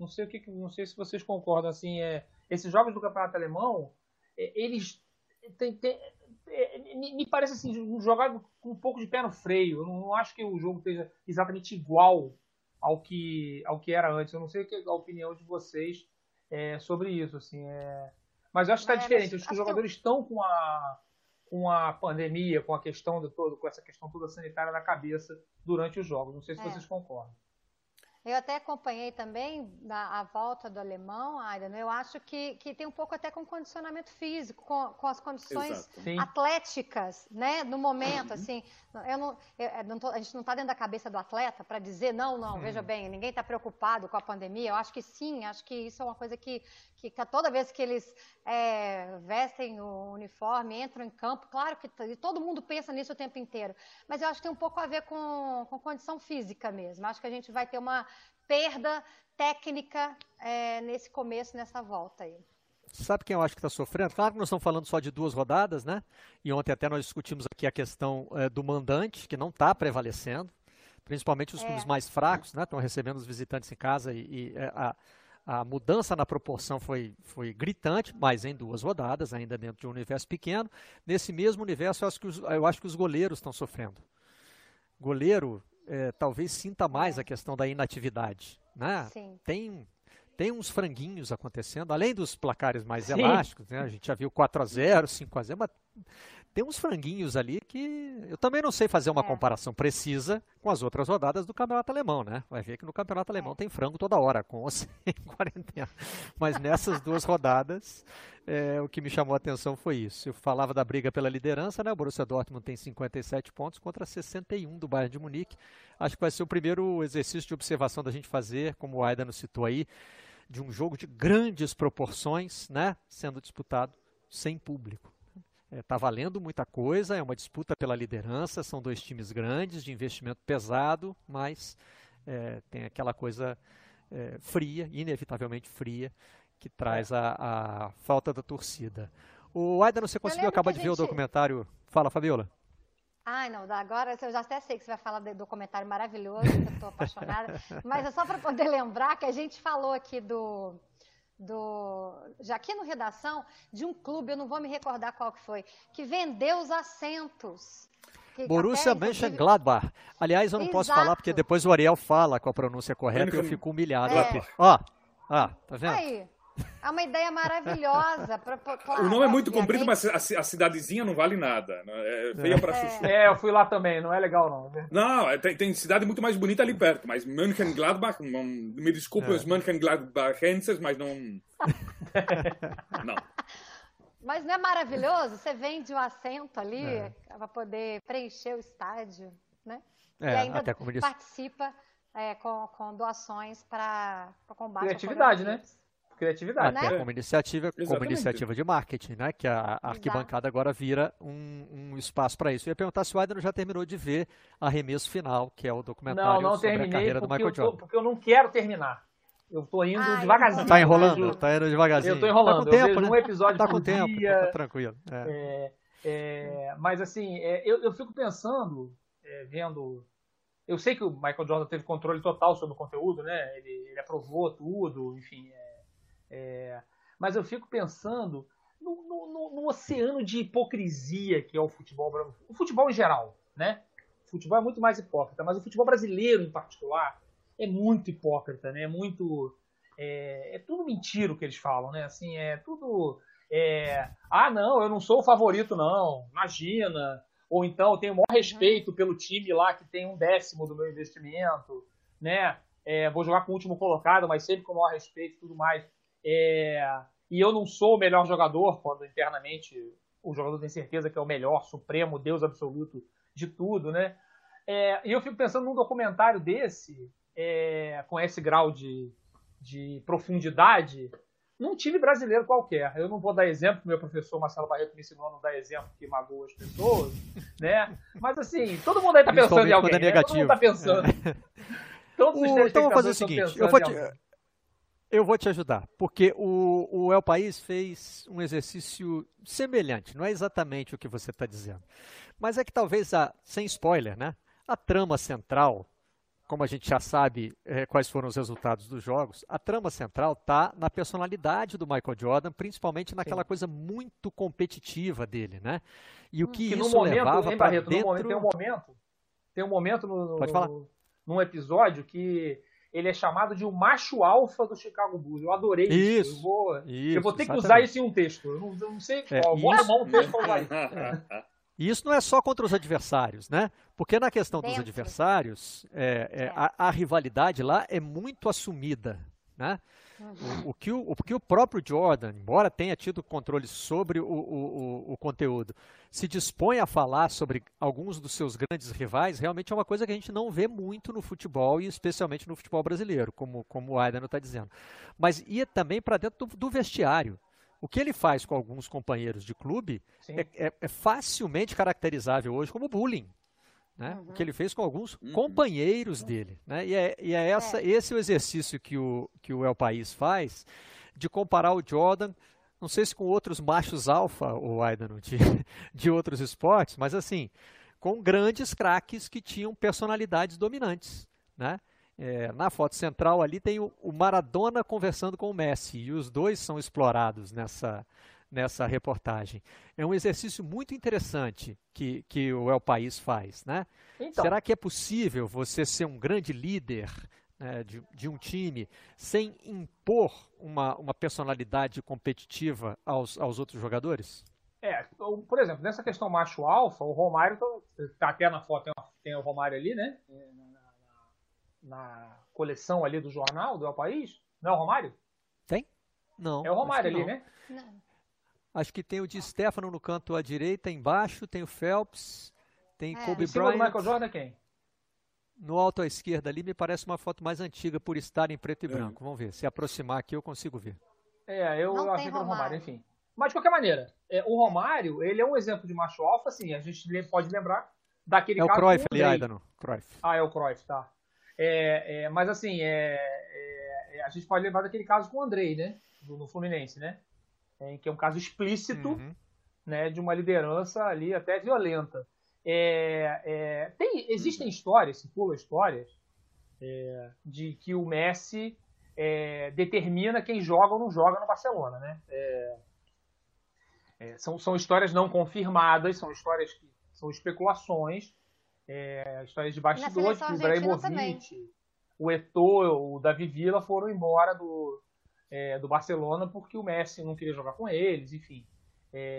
não sei o que, não sei se vocês concordam assim, é, esses jogos do campeonato alemão, é, eles tem, tem, é, me parece assim, um jogado com um pouco de pé no freio. Eu não, não acho que o jogo esteja exatamente igual ao que, ao que era antes. Eu não sei a opinião de vocês é, sobre isso, assim. É... Mas eu acho que está diferente. Acho que os jogadores estão com a, com a pandemia, com a questão do todo, com essa questão toda sanitária na cabeça durante os jogos. Não sei se é. vocês concordam. Eu até acompanhei também a, a volta do alemão, Aidan. Eu acho que, que tem um pouco até com condicionamento físico, com, com as condições atléticas, né? No momento, uhum. assim. Eu não, eu não tô, a gente não está dentro da cabeça do atleta para dizer não, não. Uhum. Veja bem, ninguém está preocupado com a pandemia. Eu acho que sim. Acho que isso é uma coisa que, que toda vez que eles é, vestem o uniforme, entram em campo, claro que todo mundo pensa nisso o tempo inteiro. Mas eu acho que tem um pouco a ver com, com condição física mesmo. Acho que a gente vai ter uma perda técnica é, nesse começo, nessa volta aí. Sabe quem eu acho que está sofrendo? Claro que nós estamos falando só de duas rodadas, né? E ontem até nós discutimos aqui a questão é, do mandante, que não está prevalecendo, principalmente os é. clubes mais fracos, né? Estão recebendo os visitantes em casa e, e é, a, a mudança na proporção foi, foi gritante, mas em duas rodadas, ainda dentro de um universo pequeno. Nesse mesmo universo, eu acho que os, eu acho que os goleiros estão sofrendo. Goleiro é, talvez sinta mais a questão da inatividade. Né? Sim. Tem, tem uns franguinhos acontecendo, além dos placares mais Sim. elásticos, né? a gente já viu 4 a 0 5 a 0 mas tem uns franguinhos ali que eu também não sei fazer uma é. comparação precisa com as outras rodadas do campeonato alemão, né? Vai ver que no campeonato alemão é. tem frango toda hora, com ou sem quarentena. Mas nessas duas rodadas, é, o que me chamou a atenção foi isso. Eu falava da briga pela liderança, né? O Borussia Dortmund tem 57 pontos contra 61 do Bayern de Munique. Acho que vai ser o primeiro exercício de observação da gente fazer, como o Aida nos citou aí, de um jogo de grandes proporções, né? Sendo disputado sem público. Está é, tá valendo muita coisa, é uma disputa pela liderança, são dois times grandes, de investimento pesado, mas é, tem aquela coisa é, fria, inevitavelmente fria, que traz a, a falta da torcida. O Aida, você conseguiu acabar de gente... ver o documentário? Fala, Fabiola. Ai, não, agora eu já até sei que você vai falar do documentário maravilhoso, que eu estou apaixonada, mas é só para poder lembrar que a gente falou aqui do, do já aqui no redação de um clube, eu não vou me recordar qual que foi, que vendeu os assentos. Borussia Mönchengladbach. Aliás, eu não Exato. posso falar porque depois o Ariel fala com a pronúncia correta e eu fico humilhado é. aqui. Ó, ó, tá vendo? Aí. É uma ideia maravilhosa. Pra, claro, o nome é muito comprido, gente... mas a, a, cidadezinha não vale nada. Né? É feia pra é. chuchu. É, eu fui lá também, não é legal não. Não, é, tem, tem cidade muito mais bonita ali perto, mas Mönchengladbach, não, me desculpem é. os Mönchengladbachenses, mas não... não. Mas não é maravilhoso? Você vende o um assento ali é. para poder preencher o estádio, né? É, e ainda até como participa é, com, com doações para combate Criatividade, né? Criatividade. Até né? como iniciativa, como iniciativa de marketing, né? Que a, a arquibancada agora vira um, um espaço para isso. Eu ia perguntar se o Aiden já terminou de ver Arremesso Final, que é o documentário não, não sobre a carreira do Michael Jordan. porque eu não quero terminar. Eu tô indo Ai, devagarzinho. Tá enrolando? Vejo... Tá indo devagarzinho. Eu tô enrolando. Tá com tempo, né? um episódio tá com tempo, dia. Tá tranquilo. É. É, é, mas assim, é, eu, eu fico pensando, é, vendo eu sei que o Michael Jordan teve controle total sobre o conteúdo, né? Ele, ele aprovou tudo, enfim. É, mas eu fico pensando no, no, no, oceano de hipocrisia que é o futebol, o futebol em geral, né? O futebol é muito mais hipócrita, mas o futebol brasileiro em particular é muito hipócrita, né? É muito é, é tudo mentira o que eles falam, né? Assim, é tudo é, ah, não, eu não sou o favorito, não. Imagina. Ou então eu tenho o maior respeito pelo time lá que tem um décimo do meu investimento, né? É, vou jogar com o último colocado, mas sempre com o maior respeito e tudo mais. É, e eu não sou o melhor jogador, quando internamente o jogador tem certeza que é o melhor, supremo, Deus absoluto de tudo, né? É, e eu fico pensando num documentário desse, é, com esse grau de, de profundidade, num time brasileiro qualquer. Eu não vou dar exemplo, meu professor Marcelo Barreto me ensinou a não dar exemplo que magoa as pessoas, né? Mas assim, todo mundo aí tá pensando em alguém, é né? Todo mundo tá pensando. É. Todos os o, então vou fazer o seguinte, eu vou te, eu vou te ajudar, porque o, o El País fez um exercício semelhante, não é exatamente o que você está dizendo, mas é que talvez, a, sem spoiler, né, a trama central, como a gente já sabe é, quais foram os resultados dos jogos, a trama central está na personalidade do Michael Jordan, principalmente naquela Sim. coisa muito competitiva dele, né? E o que, que isso momento, levava para dentro... Momento, tem um momento, tem um momento no, no, num episódio que ele é chamado de o macho alfa do Chicago Bulls. Eu adorei isso. isso. Eu, vou, isso, eu vou ter exatamente. que usar isso em um texto. Eu não, eu não sei é, qual. Vou arrumar um texto para usar isso. É. E isso não é só contra os adversários, né? Porque na questão dos adversários, é, é, é, a, a, rivalidade lá é muito assumida, né? O, o, que o, o que o próprio Jordan, embora tenha tido controle sobre o, o, o, conteúdo, se dispõe a falar sobre alguns dos seus grandes rivais, realmente é uma coisa que a gente não vê muito no futebol e especialmente no futebol brasileiro, como, como o Aidan está dizendo. Mas ia também para dentro do, do, vestiário. O que ele faz com alguns companheiros de clube é, é, é facilmente caracterizável hoje como bullying né? Uhum. que ele fez com alguns uhum. companheiros dele. Né? E, é, e é, essa, é. esse é o exercício que o, que o El País faz de comparar o Jordan, não sei se com outros machos alfa, o Aidan, de, de outros esportes, mas assim, com grandes craques que tinham personalidades dominantes. Né? É, na foto central ali tem o, o, Maradona conversando com o Messi, e os dois são explorados nessa, nessa reportagem. É um exercício muito interessante que, que o El País faz. Né? Então. Será que é possível você ser um grande líder né, de, de, um time sem impor uma, uma personalidade competitiva aos, aos outros jogadores? É, por exemplo, nessa questão macho-alfa, o Romário, tá até na foto, tem, tem o Romário ali, né? Na, na, na, coleção ali do jornal, do El País. Não é o Romário? Tem? Não. É o Romário ali, né? Não. Acho que tem o de Stefano no canto à direita, embaixo, tem o Phelps, tem é. Kobe Bryant. do Michael Jordan quem? No alto à esquerda ali me parece uma foto mais antiga por estar em preto e é. branco. Vamos ver. Se aproximar aqui eu consigo ver. É, eu Não achei que era o Romário, enfim. Mas de qualquer maneira, é, o Romário, ele é um exemplo de macho alfa, assim, a gente pode lembrar daquele é caso. É o Cruyff ali, Aidano. Cruyff. Ah, é o Cruyff, tá. É, é, mas assim, é, é, a gente pode lembrar daquele caso com o Andrei, né? Do, no Fluminense, né? Que é um caso explícito uhum. né, de uma liderança ali até violenta. É, é, tem, existem histórias, se pula histórias, é, de que o Messi é, determina quem joga ou não joga no Barcelona. Né? É, é, são, são histórias não confirmadas, são histórias que são especulações, histórias de bastidores, que o Ibrahimovic, o Eto'o, o Davi Villa foram embora do, do Barcelona porque o Messi não queria jogar com eles, enfim.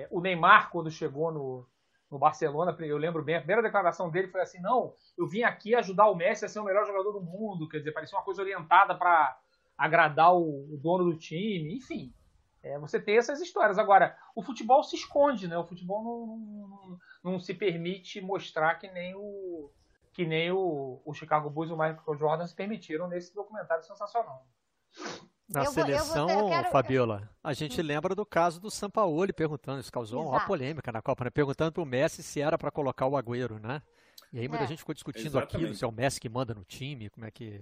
o Neymar, quando chegou no, no Barcelona, eu lembro bem, a primeira declaração dele foi assim: não, eu vim aqui ajudar o Messi a ser o melhor jogador do mundo, quer dizer, parecia uma coisa orientada para agradar o, o, dono do time, enfim. É, você tem essas histórias. Agora, o futebol se esconde, né? O futebol não, não, não se permite mostrar que nem o que nem o, o Chicago Bulls e o Michael Jordan se permitiram nesse documentário sensacional. Na eu seleção, vou, eu quero... Fabiola, a gente hum. lembra do caso do Sampaoli perguntando, isso causou Exato. uma polêmica na Copa, né? perguntando para o Messi se era para colocar o Agüero, né? E aí muita é. gente ficou discutindo Exatamente. aquilo, se é o Messi que manda no time, como é que...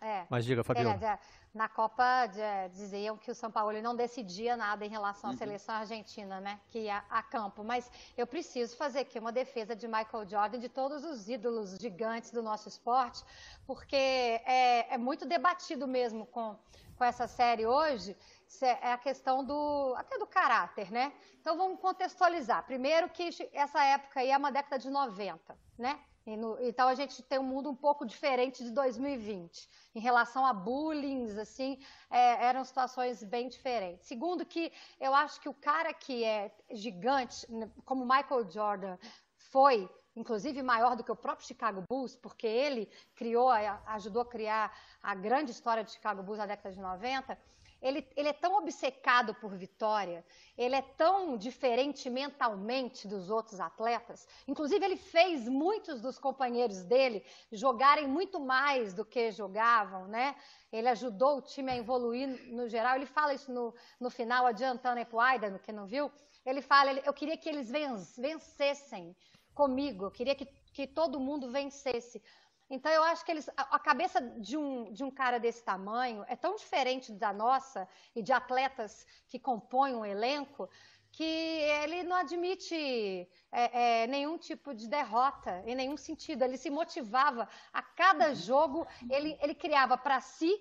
É. Mas diga, Fabiola. É, na Copa diziam que o São Paulo não decidia nada em relação à uhum. seleção argentina, né? Que ia a campo. Mas eu preciso fazer aqui uma defesa de Michael Jordan, de todos os ídolos gigantes do nosso esporte, porque é, é muito debatido mesmo com com essa série hoje é a questão do até do caráter, né? Então vamos contextualizar. Primeiro que essa época aí é uma década de 90, né? No, então a gente tem um mundo um pouco diferente de 2020 em relação a bullying, assim, é, eram situações bem diferentes. Segundo que eu acho que o cara que é gigante, como Michael Jordan foi inclusive maior do que o próprio Chicago Bulls, porque ele criou, ajudou a criar a grande história do Chicago Bulls na década de 90, ele, ele, é tão obcecado por vitória, ele é tão diferente mentalmente dos outros atletas. Inclusive, ele fez muitos dos companheiros dele jogarem muito mais do que jogavam, né? Ele ajudou o time a evoluir no geral. Ele fala isso no, no final, adiantando para o Aida, que não viu. Ele fala: eu queria que eles vencessem comigo, eu queria que, que todo mundo vencesse. Então eu acho que eles, a, a, cabeça de um, de um cara desse tamanho é tão diferente da nossa e de atletas que compõem um elenco que ele não admite é, é, nenhum tipo de derrota em nenhum sentido. Ele se motivava a cada jogo, ele, ele criava para si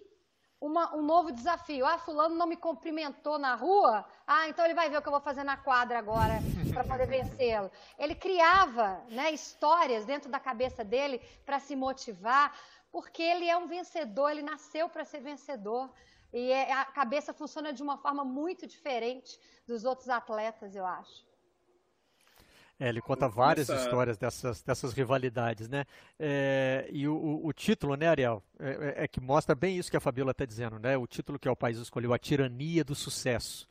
uma, um novo desafio. Ah, fulano não me cumprimentou na rua? Ah, então ele vai ver o que eu vou fazer na quadra agora para poder vencê-lo. Ele criava né, histórias dentro da cabeça dele para se motivar, porque ele é um vencedor, ele nasceu para ser vencedor. E é, a cabeça funciona de uma forma muito diferente dos outros atletas, eu acho. É, ele conta várias histórias dessas, dessas rivalidades, né? É, e o, o, título, né, Ariel, é, é, é, que mostra bem isso que a Fabiola está dizendo, né? O título que o país escolheu, a tirania do sucesso.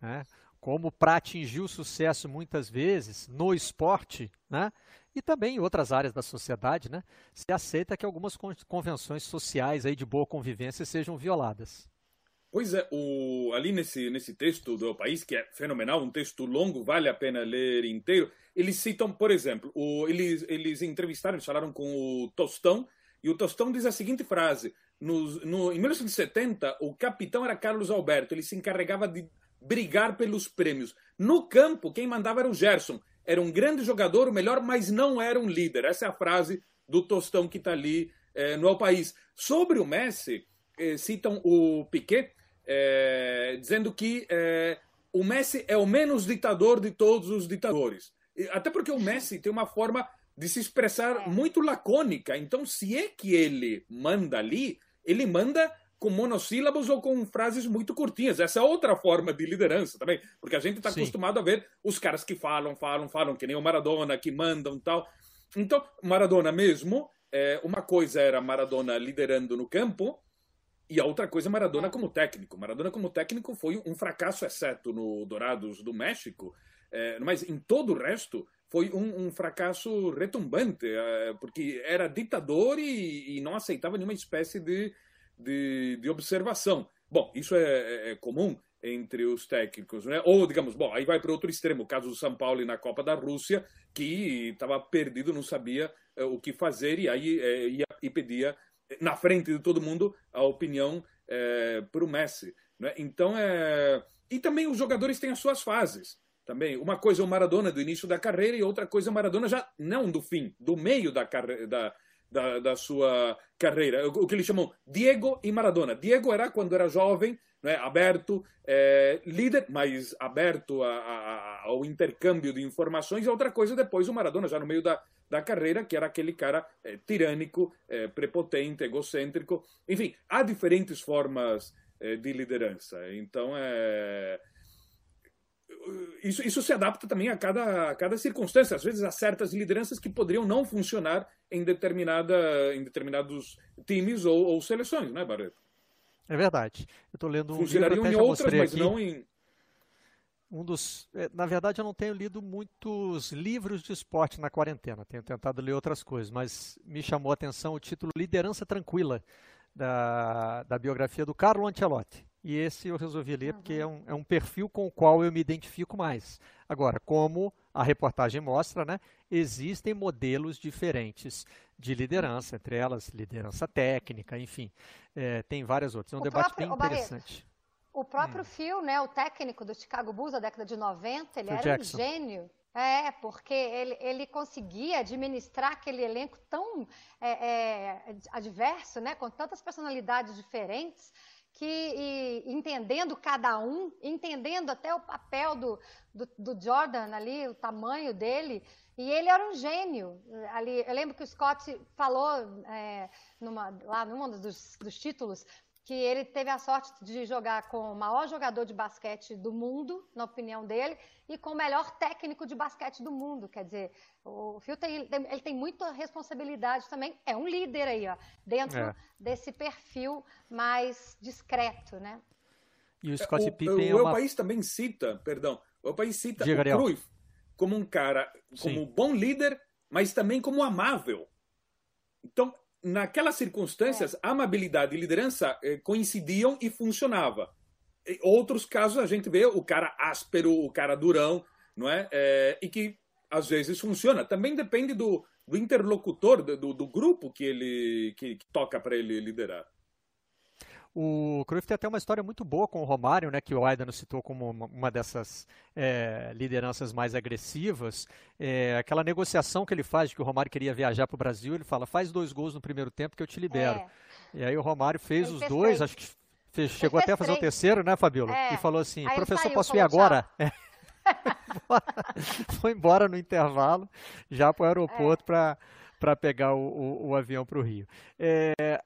Né? Como para atingir o sucesso, muitas vezes, no esporte, né? E também em outras áreas da sociedade, né? Se aceita que algumas convenções sociais aí de boa convivência sejam violadas. Pois é, o, ali nesse, nesse texto do País, que é fenomenal, um texto longo, vale a pena ler inteiro, eles citam, por exemplo, o, eles, eles entrevistaram, eles falaram com o Tostão, e o Tostão diz a seguinte frase: no, em 1970, o capitão era Carlos Alberto, ele se encarregava de brigar pelos prêmios. No campo, quem mandava era o Gerson. Era um grande jogador, o melhor, mas não era um líder. Essa é a frase do Tostão que está ali é, no El País. Sobre o Messi, é, citam o Piquet, é, dizendo que é, o Messi é o menos ditador de todos os ditadores. Até porque o Messi tem uma forma de se expressar é. muito lacônica. Então, se é que ele manda ali, ele manda com monossílabos ou com frases muito curtinhas. Essa é outra forma de liderança também, porque a gente está acostumado a ver os caras que falam, falam, falam, que nem o Maradona, que mandam tal. Então, Maradona mesmo, é, uma coisa era Maradona liderando no campo, e a outra coisa, Maradona como técnico. Maradona como técnico foi um fracasso, exceto no Dourados do México, é, mas em todo o resto foi um, um fracasso retumbante, é, porque era ditador e, e, não aceitava nenhuma espécie de, de, de observação. Bom, isso é, é, é comum entre os técnicos, né? Ou, digamos, bom, aí vai para outro extremo, o caso do São Paulo na Copa da Rússia, que estava perdido, não sabia é, o que fazer e aí é, ia e pedia na frente de todo mundo a opinião é, para o Messi. Né? Então, é... e também os jogadores têm as suas fases. Também uma coisa é o Maradona do início da carreira e outra coisa é o Maradona já não do fim, do meio da carreira da, da, da, sua carreira, o que eles chamam Diego e Maradona. Diego era quando era jovem, né, aberto, é, líder, mas aberto a, a, ao intercâmbio de informações, e outra coisa depois o Maradona, já no meio da, da carreira, que era aquele cara é, tirânico, é, prepotente, egocêntrico. Enfim, há diferentes formas de liderança. Então, é isso, isso se adapta também a cada, a cada circunstância. Às vezes há certas lideranças que poderiam não funcionar em, determinada, em determinados times ou, ou seleções, né, Barreto? É verdade. Eu estou lendo um Funcionariam livro, em outras, mas aqui. não em. Um dos, é, na verdade, eu não tenho lido muitos livros de esporte na quarentena. Tenho tentado ler outras coisas, mas me chamou a atenção o título Liderança Tranquila da, da biografia do Carlo Ancelotti. E esse eu resolvi ler porque é um, é um perfil com o qual eu me identifico mais. Agora, como a reportagem mostra, né, existem modelos diferentes de liderança, entre elas liderança técnica, enfim, é, tem várias outras. É um o debate próprio, bem interessante. O próprio hum. Phil, né, o técnico do Chicago Bulls da década de 90, ele Phil era Jackson. um gênio. É, porque ele, ele conseguia administrar aquele elenco tão é, é, adverso, né, com tantas personalidades diferentes, que entendendo cada um, entendendo até o papel do, do, do, Jordan ali, o tamanho dele, e ele era um gênio. Ali, eu lembro que o Scott falou é, numa, lá num dos, dos títulos que ele teve a sorte de jogar com o maior jogador de basquete do mundo, na opinião dele, e com o melhor técnico de basquete do mundo. Quer dizer, o Phil tem, ele tem muita responsabilidade também. É um líder aí, ó, dentro é. desse perfil mais discreto, né? E o Scott Pippen o, é uma... o país também cita, perdão, o país cita Diga, o Cruyff como um cara, como Sim. bom líder, mas também como amável. Então, naquelas circunstâncias, é. amabilidade e liderança eh, coincidiam e funcionava. Em outros casos, a gente vê o cara áspero, o cara durão, não é? é e que às vezes funciona. Também depende do, do interlocutor, do, do grupo que ele que, que toca para ele liderar. O Cruyff tem até uma história muito boa com o Romário, né, que o Aida nos citou como uma, dessas é, lideranças mais agressivas. É, aquela negociação que ele faz de que o Romário queria viajar para o Brasil, ele fala: faz dois gols no primeiro tempo que eu te libero. É. E aí o Romário fez ele os fez dois, três. acho que fez, chegou até a fazer três. o terceiro, né, Fabíola? É. E falou assim: aí professor, saiu, posso ir agora? Foi embora no intervalo, já para o aeroporto é. para pegar o, o, o avião para o Rio. É,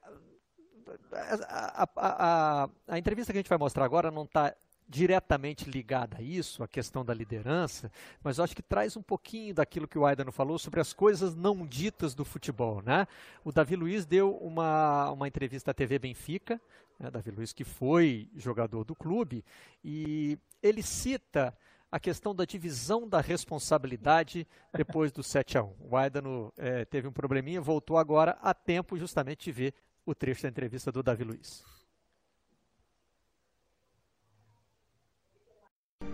a, a, a, entrevista que a gente vai mostrar agora não está diretamente ligada a isso, a questão da liderança, mas eu acho que traz um pouquinho daquilo que o Aidano falou sobre as coisas não ditas do futebol. Né? O Davi Luiz deu uma, uma entrevista à TV Benfica, né? Davi Luiz que foi jogador do clube, e ele cita a questão da divisão da responsabilidade depois do 7 a 1 O Aidano é, teve um probleminha, voltou agora a tempo justamente de ver o trecho da entrevista do Davi Luiz.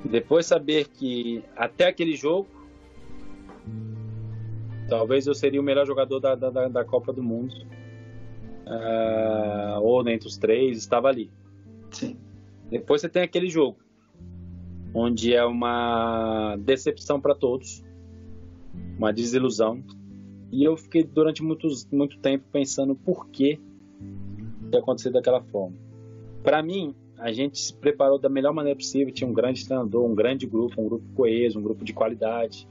Depois saber que até aquele jogo, talvez eu seria o melhor jogador da, da, da Copa do Mundo. Uh, ou entre os três, estava ali. Sim. Depois você tem aquele jogo, onde é uma decepção para todos, uma desilusão. E eu fiquei durante muito, muito tempo pensando por que ter acontecido daquela forma. Para mim, a gente se preparou da melhor maneira possível. Tinha um grande treinador, um grande grupo, um grupo coeso, um grupo de qualidade,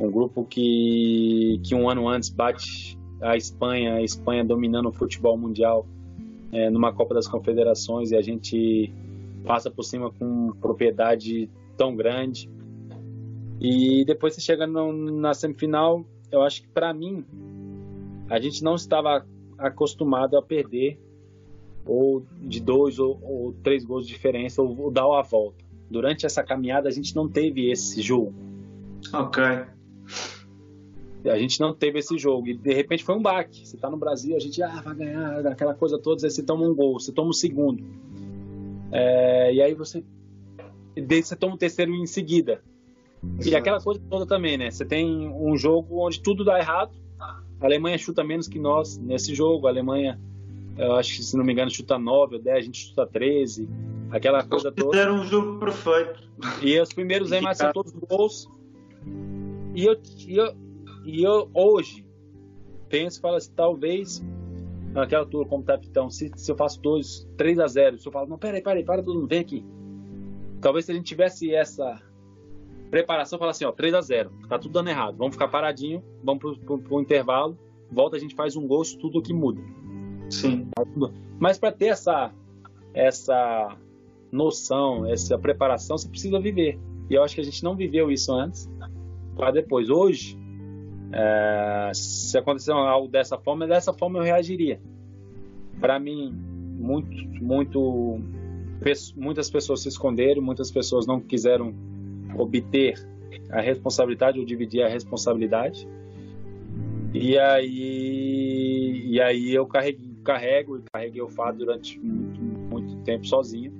um grupo que, que um ano antes bate a Espanha, a Espanha dominando o futebol mundial é, numa Copa das Confederações e a gente passa por cima com propriedade tão grande. E depois você chega no, na semifinal, eu acho que para mim a gente não estava acostumado a perder ou de dois ou, ou três gols de diferença ou, ou dar a volta. Durante essa caminhada a gente não teve esse jogo. Ok. A gente não teve esse jogo. E de repente foi um baque. Você tá no Brasil, a gente ah, vai ganhar, aquela coisa toda, aí você toma um gol, você toma o um segundo. É, e aí você. Você toma o um terceiro em seguida. E aquela coisa toda também, né? Você tem um jogo onde tudo dá errado. A Alemanha chuta menos que nós nesse jogo. A Alemanha, eu acho que se não me engano, chuta 9 ou 10, a gente chuta 13. Aquela coisa toda. Era um jogo perfeito. E os primeiros aí, mas são todos gols. E eu, e eu, e eu hoje penso e falo assim, talvez naquela altura como capitão, se, se eu faço 2, 3 a 0, se eu falo, não, peraí, peraí, para todo mundo, vem aqui. Talvez se a gente tivesse essa preparação, falar assim, ó, 3 a 0 tá tudo dando errado, vamos ficar paradinho, vamos pro, pro, pro intervalo, volta, a gente faz um gol, tudo que muda. Sim. Mas para ter essa, essa noção, essa preparação, você precisa viver. E eu acho que a gente não viveu isso antes, para depois. Hoje, é, se acontecer algo dessa forma, dessa forma eu reagiria. Para mim, muito, muito, muitas pessoas se esconderam, muitas pessoas não quiseram obter a responsabilidade ou dividir a responsabilidade. E aí, e aí eu carrego, carrego e carreguei o fato durante muito, muito tempo sozinho.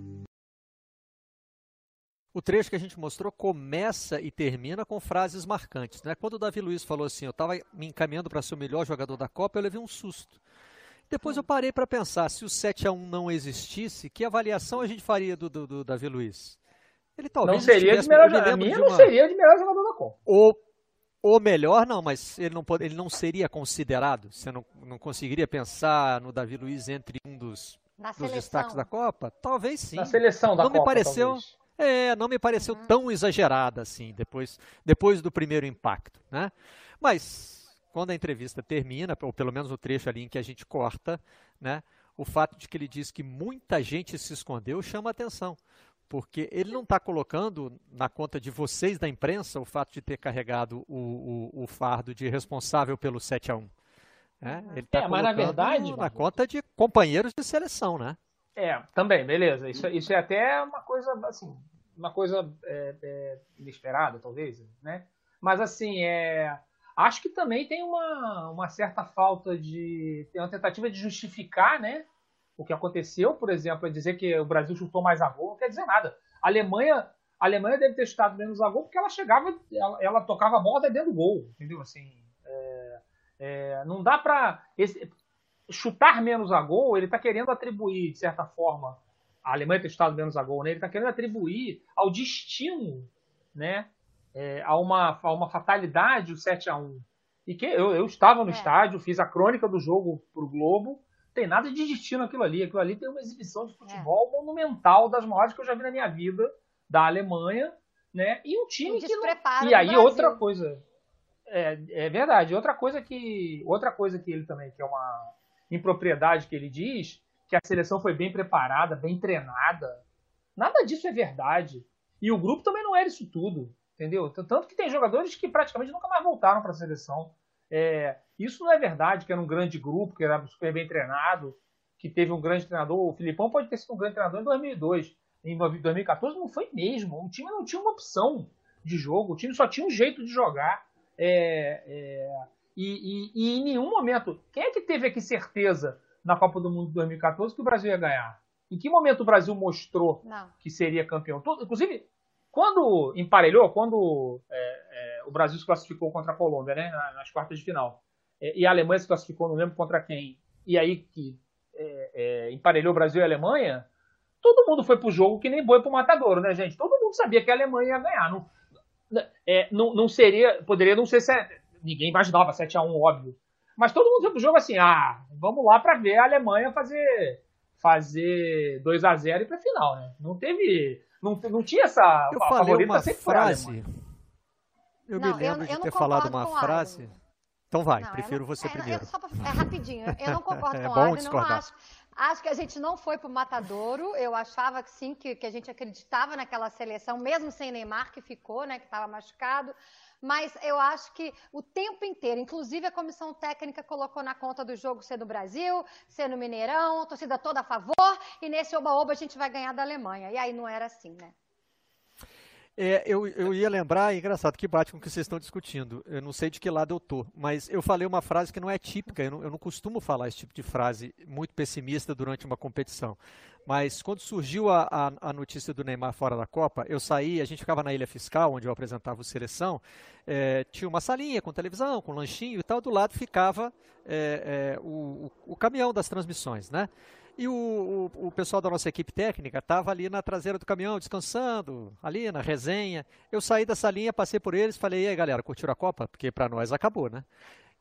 O trecho que a gente mostrou começa e termina com frases marcantes. Né? Quando o Davi Luiz falou assim, eu estava me encaminhando para ser o melhor jogador da Copa, eu levei um susto. Depois eu parei para pensar, se o 7 a 1 não existisse, que avaliação a gente faria do, do, do Davi Luiz? Ele talvez não seria de melhor jogador. Minha não seria de melhor jogador da Copa. Ou, ou melhor, não, mas ele não, pode, ele não seria considerado. Você não, não conseguiria pensar no Davi Luiz entre um dos, dos destaques da Copa? Talvez sim. Na seleção da não Copa. Me pareceu, talvez. É, não me pareceu uhum. tão exagerada assim, depois, depois do primeiro impacto, né? Mas, quando a entrevista termina, ou pelo menos o trecho ali em que a gente corta, né? O fato de que ele diz que muita gente se escondeu chama atenção porque ele não está colocando na conta de vocês da imprensa o fato de ter carregado o, o, o fardo de responsável pelo 7 a 1 né? Ele está é, colocando na, verdade, na conta de companheiros de seleção, né? É, também, beleza. Isso, isso é até uma coisa, assim, uma coisa é, é, inesperada, talvez, né? Mas, assim, é, acho que também tem uma, uma certa falta de... tem uma tentativa de justificar, né? O que aconteceu, por exemplo, é dizer que o Brasil chutou mais a gol, não quer dizer nada. A Alemanha, a Alemanha deve ter chutado menos a gol porque ela chegava, ela, ela tocava a bola dentro do gol, entendeu? Assim, é, é, não dá para chutar menos a gol. Ele está querendo atribuir, de certa forma, a Alemanha ter chutado menos a gol, né? Ele está querendo atribuir ao destino, né? É, a, uma, a uma fatalidade o 7 a 1 E que eu, eu estava no é. estádio, fiz a crônica do jogo para o Globo tem nada de destino aquilo ali. Aquilo ali tem uma exibição de futebol é. monumental, das maiores que eu já vi na minha vida, da Alemanha, né? E um time que não... E aí outra coisa. É, é verdade. Outra coisa que outra coisa que ele também que é uma impropriedade que ele diz que a seleção foi bem preparada, bem treinada. Nada disso é verdade. E o grupo também não era isso tudo, entendeu? Tanto que tem jogadores que praticamente nunca mais voltaram para a seleção. É, isso não é verdade, que era um grande grupo, que era super bem treinado, que teve um grande treinador. O Filipão pode ter sido um grande treinador em 2002. Em 2014 não foi mesmo. O time não tinha uma opção de jogo, o time só tinha um jeito de jogar. É, é, e, e, e, em nenhum momento. Quem é que teve aqui certeza na Copa do Mundo de 2014 que o Brasil ia ganhar? Em que momento o Brasil mostrou não. que seria campeão? Todo, inclusive, quando emparelhou, quando é, é, o Brasil se classificou contra a Colômbia, né, nas quartas de final, é, e a Alemanha se classificou, não lembro contra quem, e aí que é, é, emparelhou Brasil e Alemanha, todo mundo foi pro jogo que nem boi pro matadouro, né, gente? Todo mundo sabia que a Alemanha ia ganhar. Não, é, não, não seria, poderia não ser, ninguém imaginava 7x1, óbvio. Mas todo mundo foi pro jogo assim, ah, vamos lá para ver a Alemanha fazer fazer 2 a 0 e para final, né? Não teve, não, não tinha essa eu falei uma frase. Eu não, me lembro eu, eu de ter falado uma frase. Então vai, não, prefiro não, você é, primeiro. É, pra, é, rapidinho, eu não concordo é com o bom discordar. Não acho, Acho que a gente não foi para o Matadouro. Eu achava que sim, que, que a gente acreditava naquela seleção, mesmo sem Neymar, que ficou, né, que estava machucado. Mas eu acho que o tempo inteiro, inclusive a comissão técnica colocou na conta do jogo ser no Brasil, ser no Mineirão, torcida toda a favor, e nesse oba-oba a gente vai ganhar da Alemanha. E aí não era assim, né? É, eu, eu ia lembrar, é engraçado que bate com o que vocês estão discutindo. Eu não sei de que lado eu tô, mas eu falei uma frase que não é típica. Eu não, eu não costumo falar esse tipo de frase muito pessimista durante uma competição. Mas quando surgiu a, a, a, notícia do Neymar fora da Copa, eu saí, a gente ficava na Ilha Fiscal, onde eu apresentava o Seleção, é, tinha uma salinha com televisão, com lanchinho e tal, do lado ficava é, é, o, o, caminhão das transmissões, né? E o, o, o, pessoal da nossa equipe técnica estava ali na traseira do caminhão, descansando, ali na resenha. Eu saí dessa linha, passei por eles, falei, e aí galera, curtiram a Copa? Porque para nós acabou, né?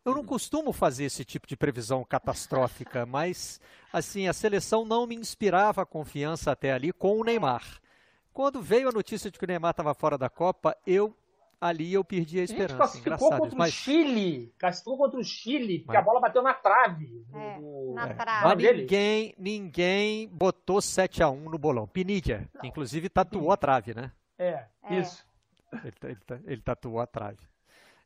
Eu não costumo fazer esse tipo de previsão catastrófica, mas assim, a seleção não me inspirava confiança até ali com o Neymar. Quando veio a notícia de que o Neymar estava fora da Copa, eu ali eu perdi a esperança. A gente classificou contra mas... o Chile. Classificou contra o Chile, porque mas... a bola bateu na trave. É, do... na é. trave. Mas ninguém, ninguém botou 7x1 no bolão. Pinidia, inclusive tatuou a trave, né? É, é. isso. Ele, ele, ele, tatuou a trave.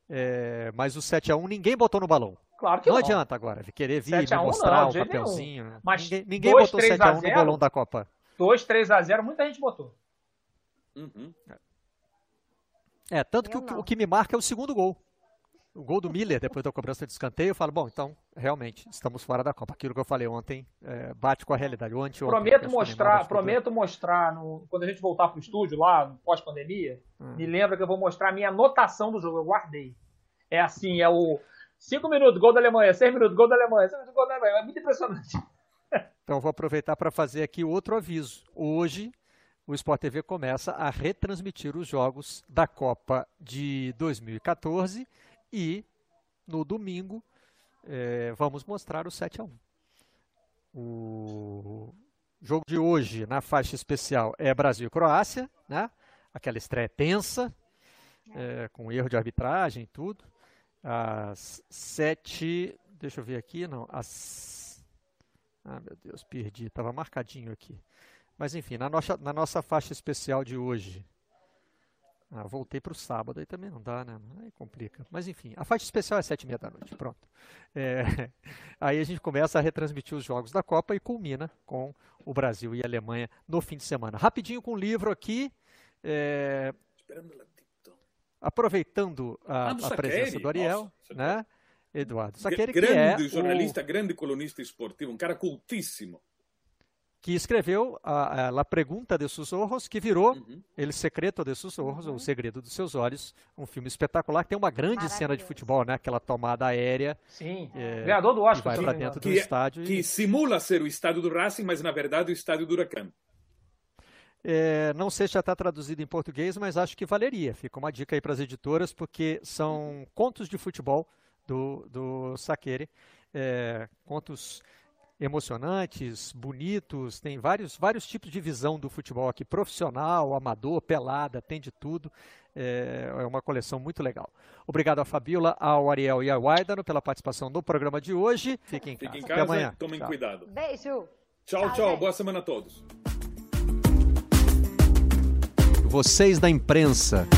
É, mas o 7x1 ninguém botou no balão. Claro que não. Não adianta agora, querer vir e mostrar o papelzinho. Mas ninguém, ninguém botou 7x1 no bolão da Copa. 2, 3x0, muita gente botou. Uhum. É, tanto que o, o, que me marca é o segundo gol. O gol do Miller, depois da cobrança de escanteio, eu falo, bom, então, realmente, estamos fora da Copa. Aquilo que eu falei ontem é, bate com a realidade. O anti prometo mostrar, prometo mostrar, no, quando a gente voltar para o estúdio, lá, pós-pandemia, hum. me lembra que eu vou mostrar a minha anotação do jogo, eu guardei. É assim, é o 5 minutos, gol da Alemanha, 6 minutos, gol da Alemanha, 6 minutos, gol da Alemanha. É muito impressionante. Então, vou aproveitar para fazer aqui outro aviso. Hoje, o Sport TV começa a retransmitir os jogos da Copa de 2014 e no domingo é, vamos mostrar o 7 a 1. O jogo de hoje na faixa especial é Brasil e Croácia, né? Aquela estreia tensa, é, com erro de arbitragem e tudo. Às sete, deixa eu ver aqui, não, às, ah meu Deus, perdi, estava marcadinho aqui. Mas enfim, na nossa, na nossa faixa especial de hoje. Ah, voltei para o sábado, aí também não dá, né? Aí complica. Mas enfim, a faixa especial é sete e meia da noite, pronto. É, aí a gente começa a retransmitir os jogos da Copa e culmina com o Brasil e a Alemanha no fim de semana. Rapidinho com o livro aqui. É, aproveitando a, ah, a presença do Ariel, Nossa, né? Eduardo Saqueira, grande que é jornalista, o... grande colunista esportivo, um cara cultíssimo que escreveu a, a La Pregunta de Sus Ojos, que virou uhum. El Secreto de Sus Ojos, uhum. O Segredo dos Seus Olhos, um filme espetacular, que tem uma grande cena de futebol, né? Aquela tomada aérea. Sim, é, ganhador do Oscar. vai para dentro do que, estádio. Que e... simula ser o estádio do Racing, mas na verdade o estádio do Huracan. É, não sei se já está traduzido em português, mas acho que valeria. Fica uma dica aí para as editoras, porque são contos de futebol do, do Saqueire, é, contos emocionantes, bonitos, tem vários, vários tipos de visão do futebol aqui, profissional, amador, pelada, tem de tudo. É, é uma coleção muito legal. Obrigado a Fabiola, ao Ariel e ao Aidano pela participação no programa de hoje. Fiquem em casa. Fiquem em casa, Até amanhã. tomem tchau. cuidado. Beijo. Tchau, tchau. tchau. Boa semana a todos. Vocês da imprensa.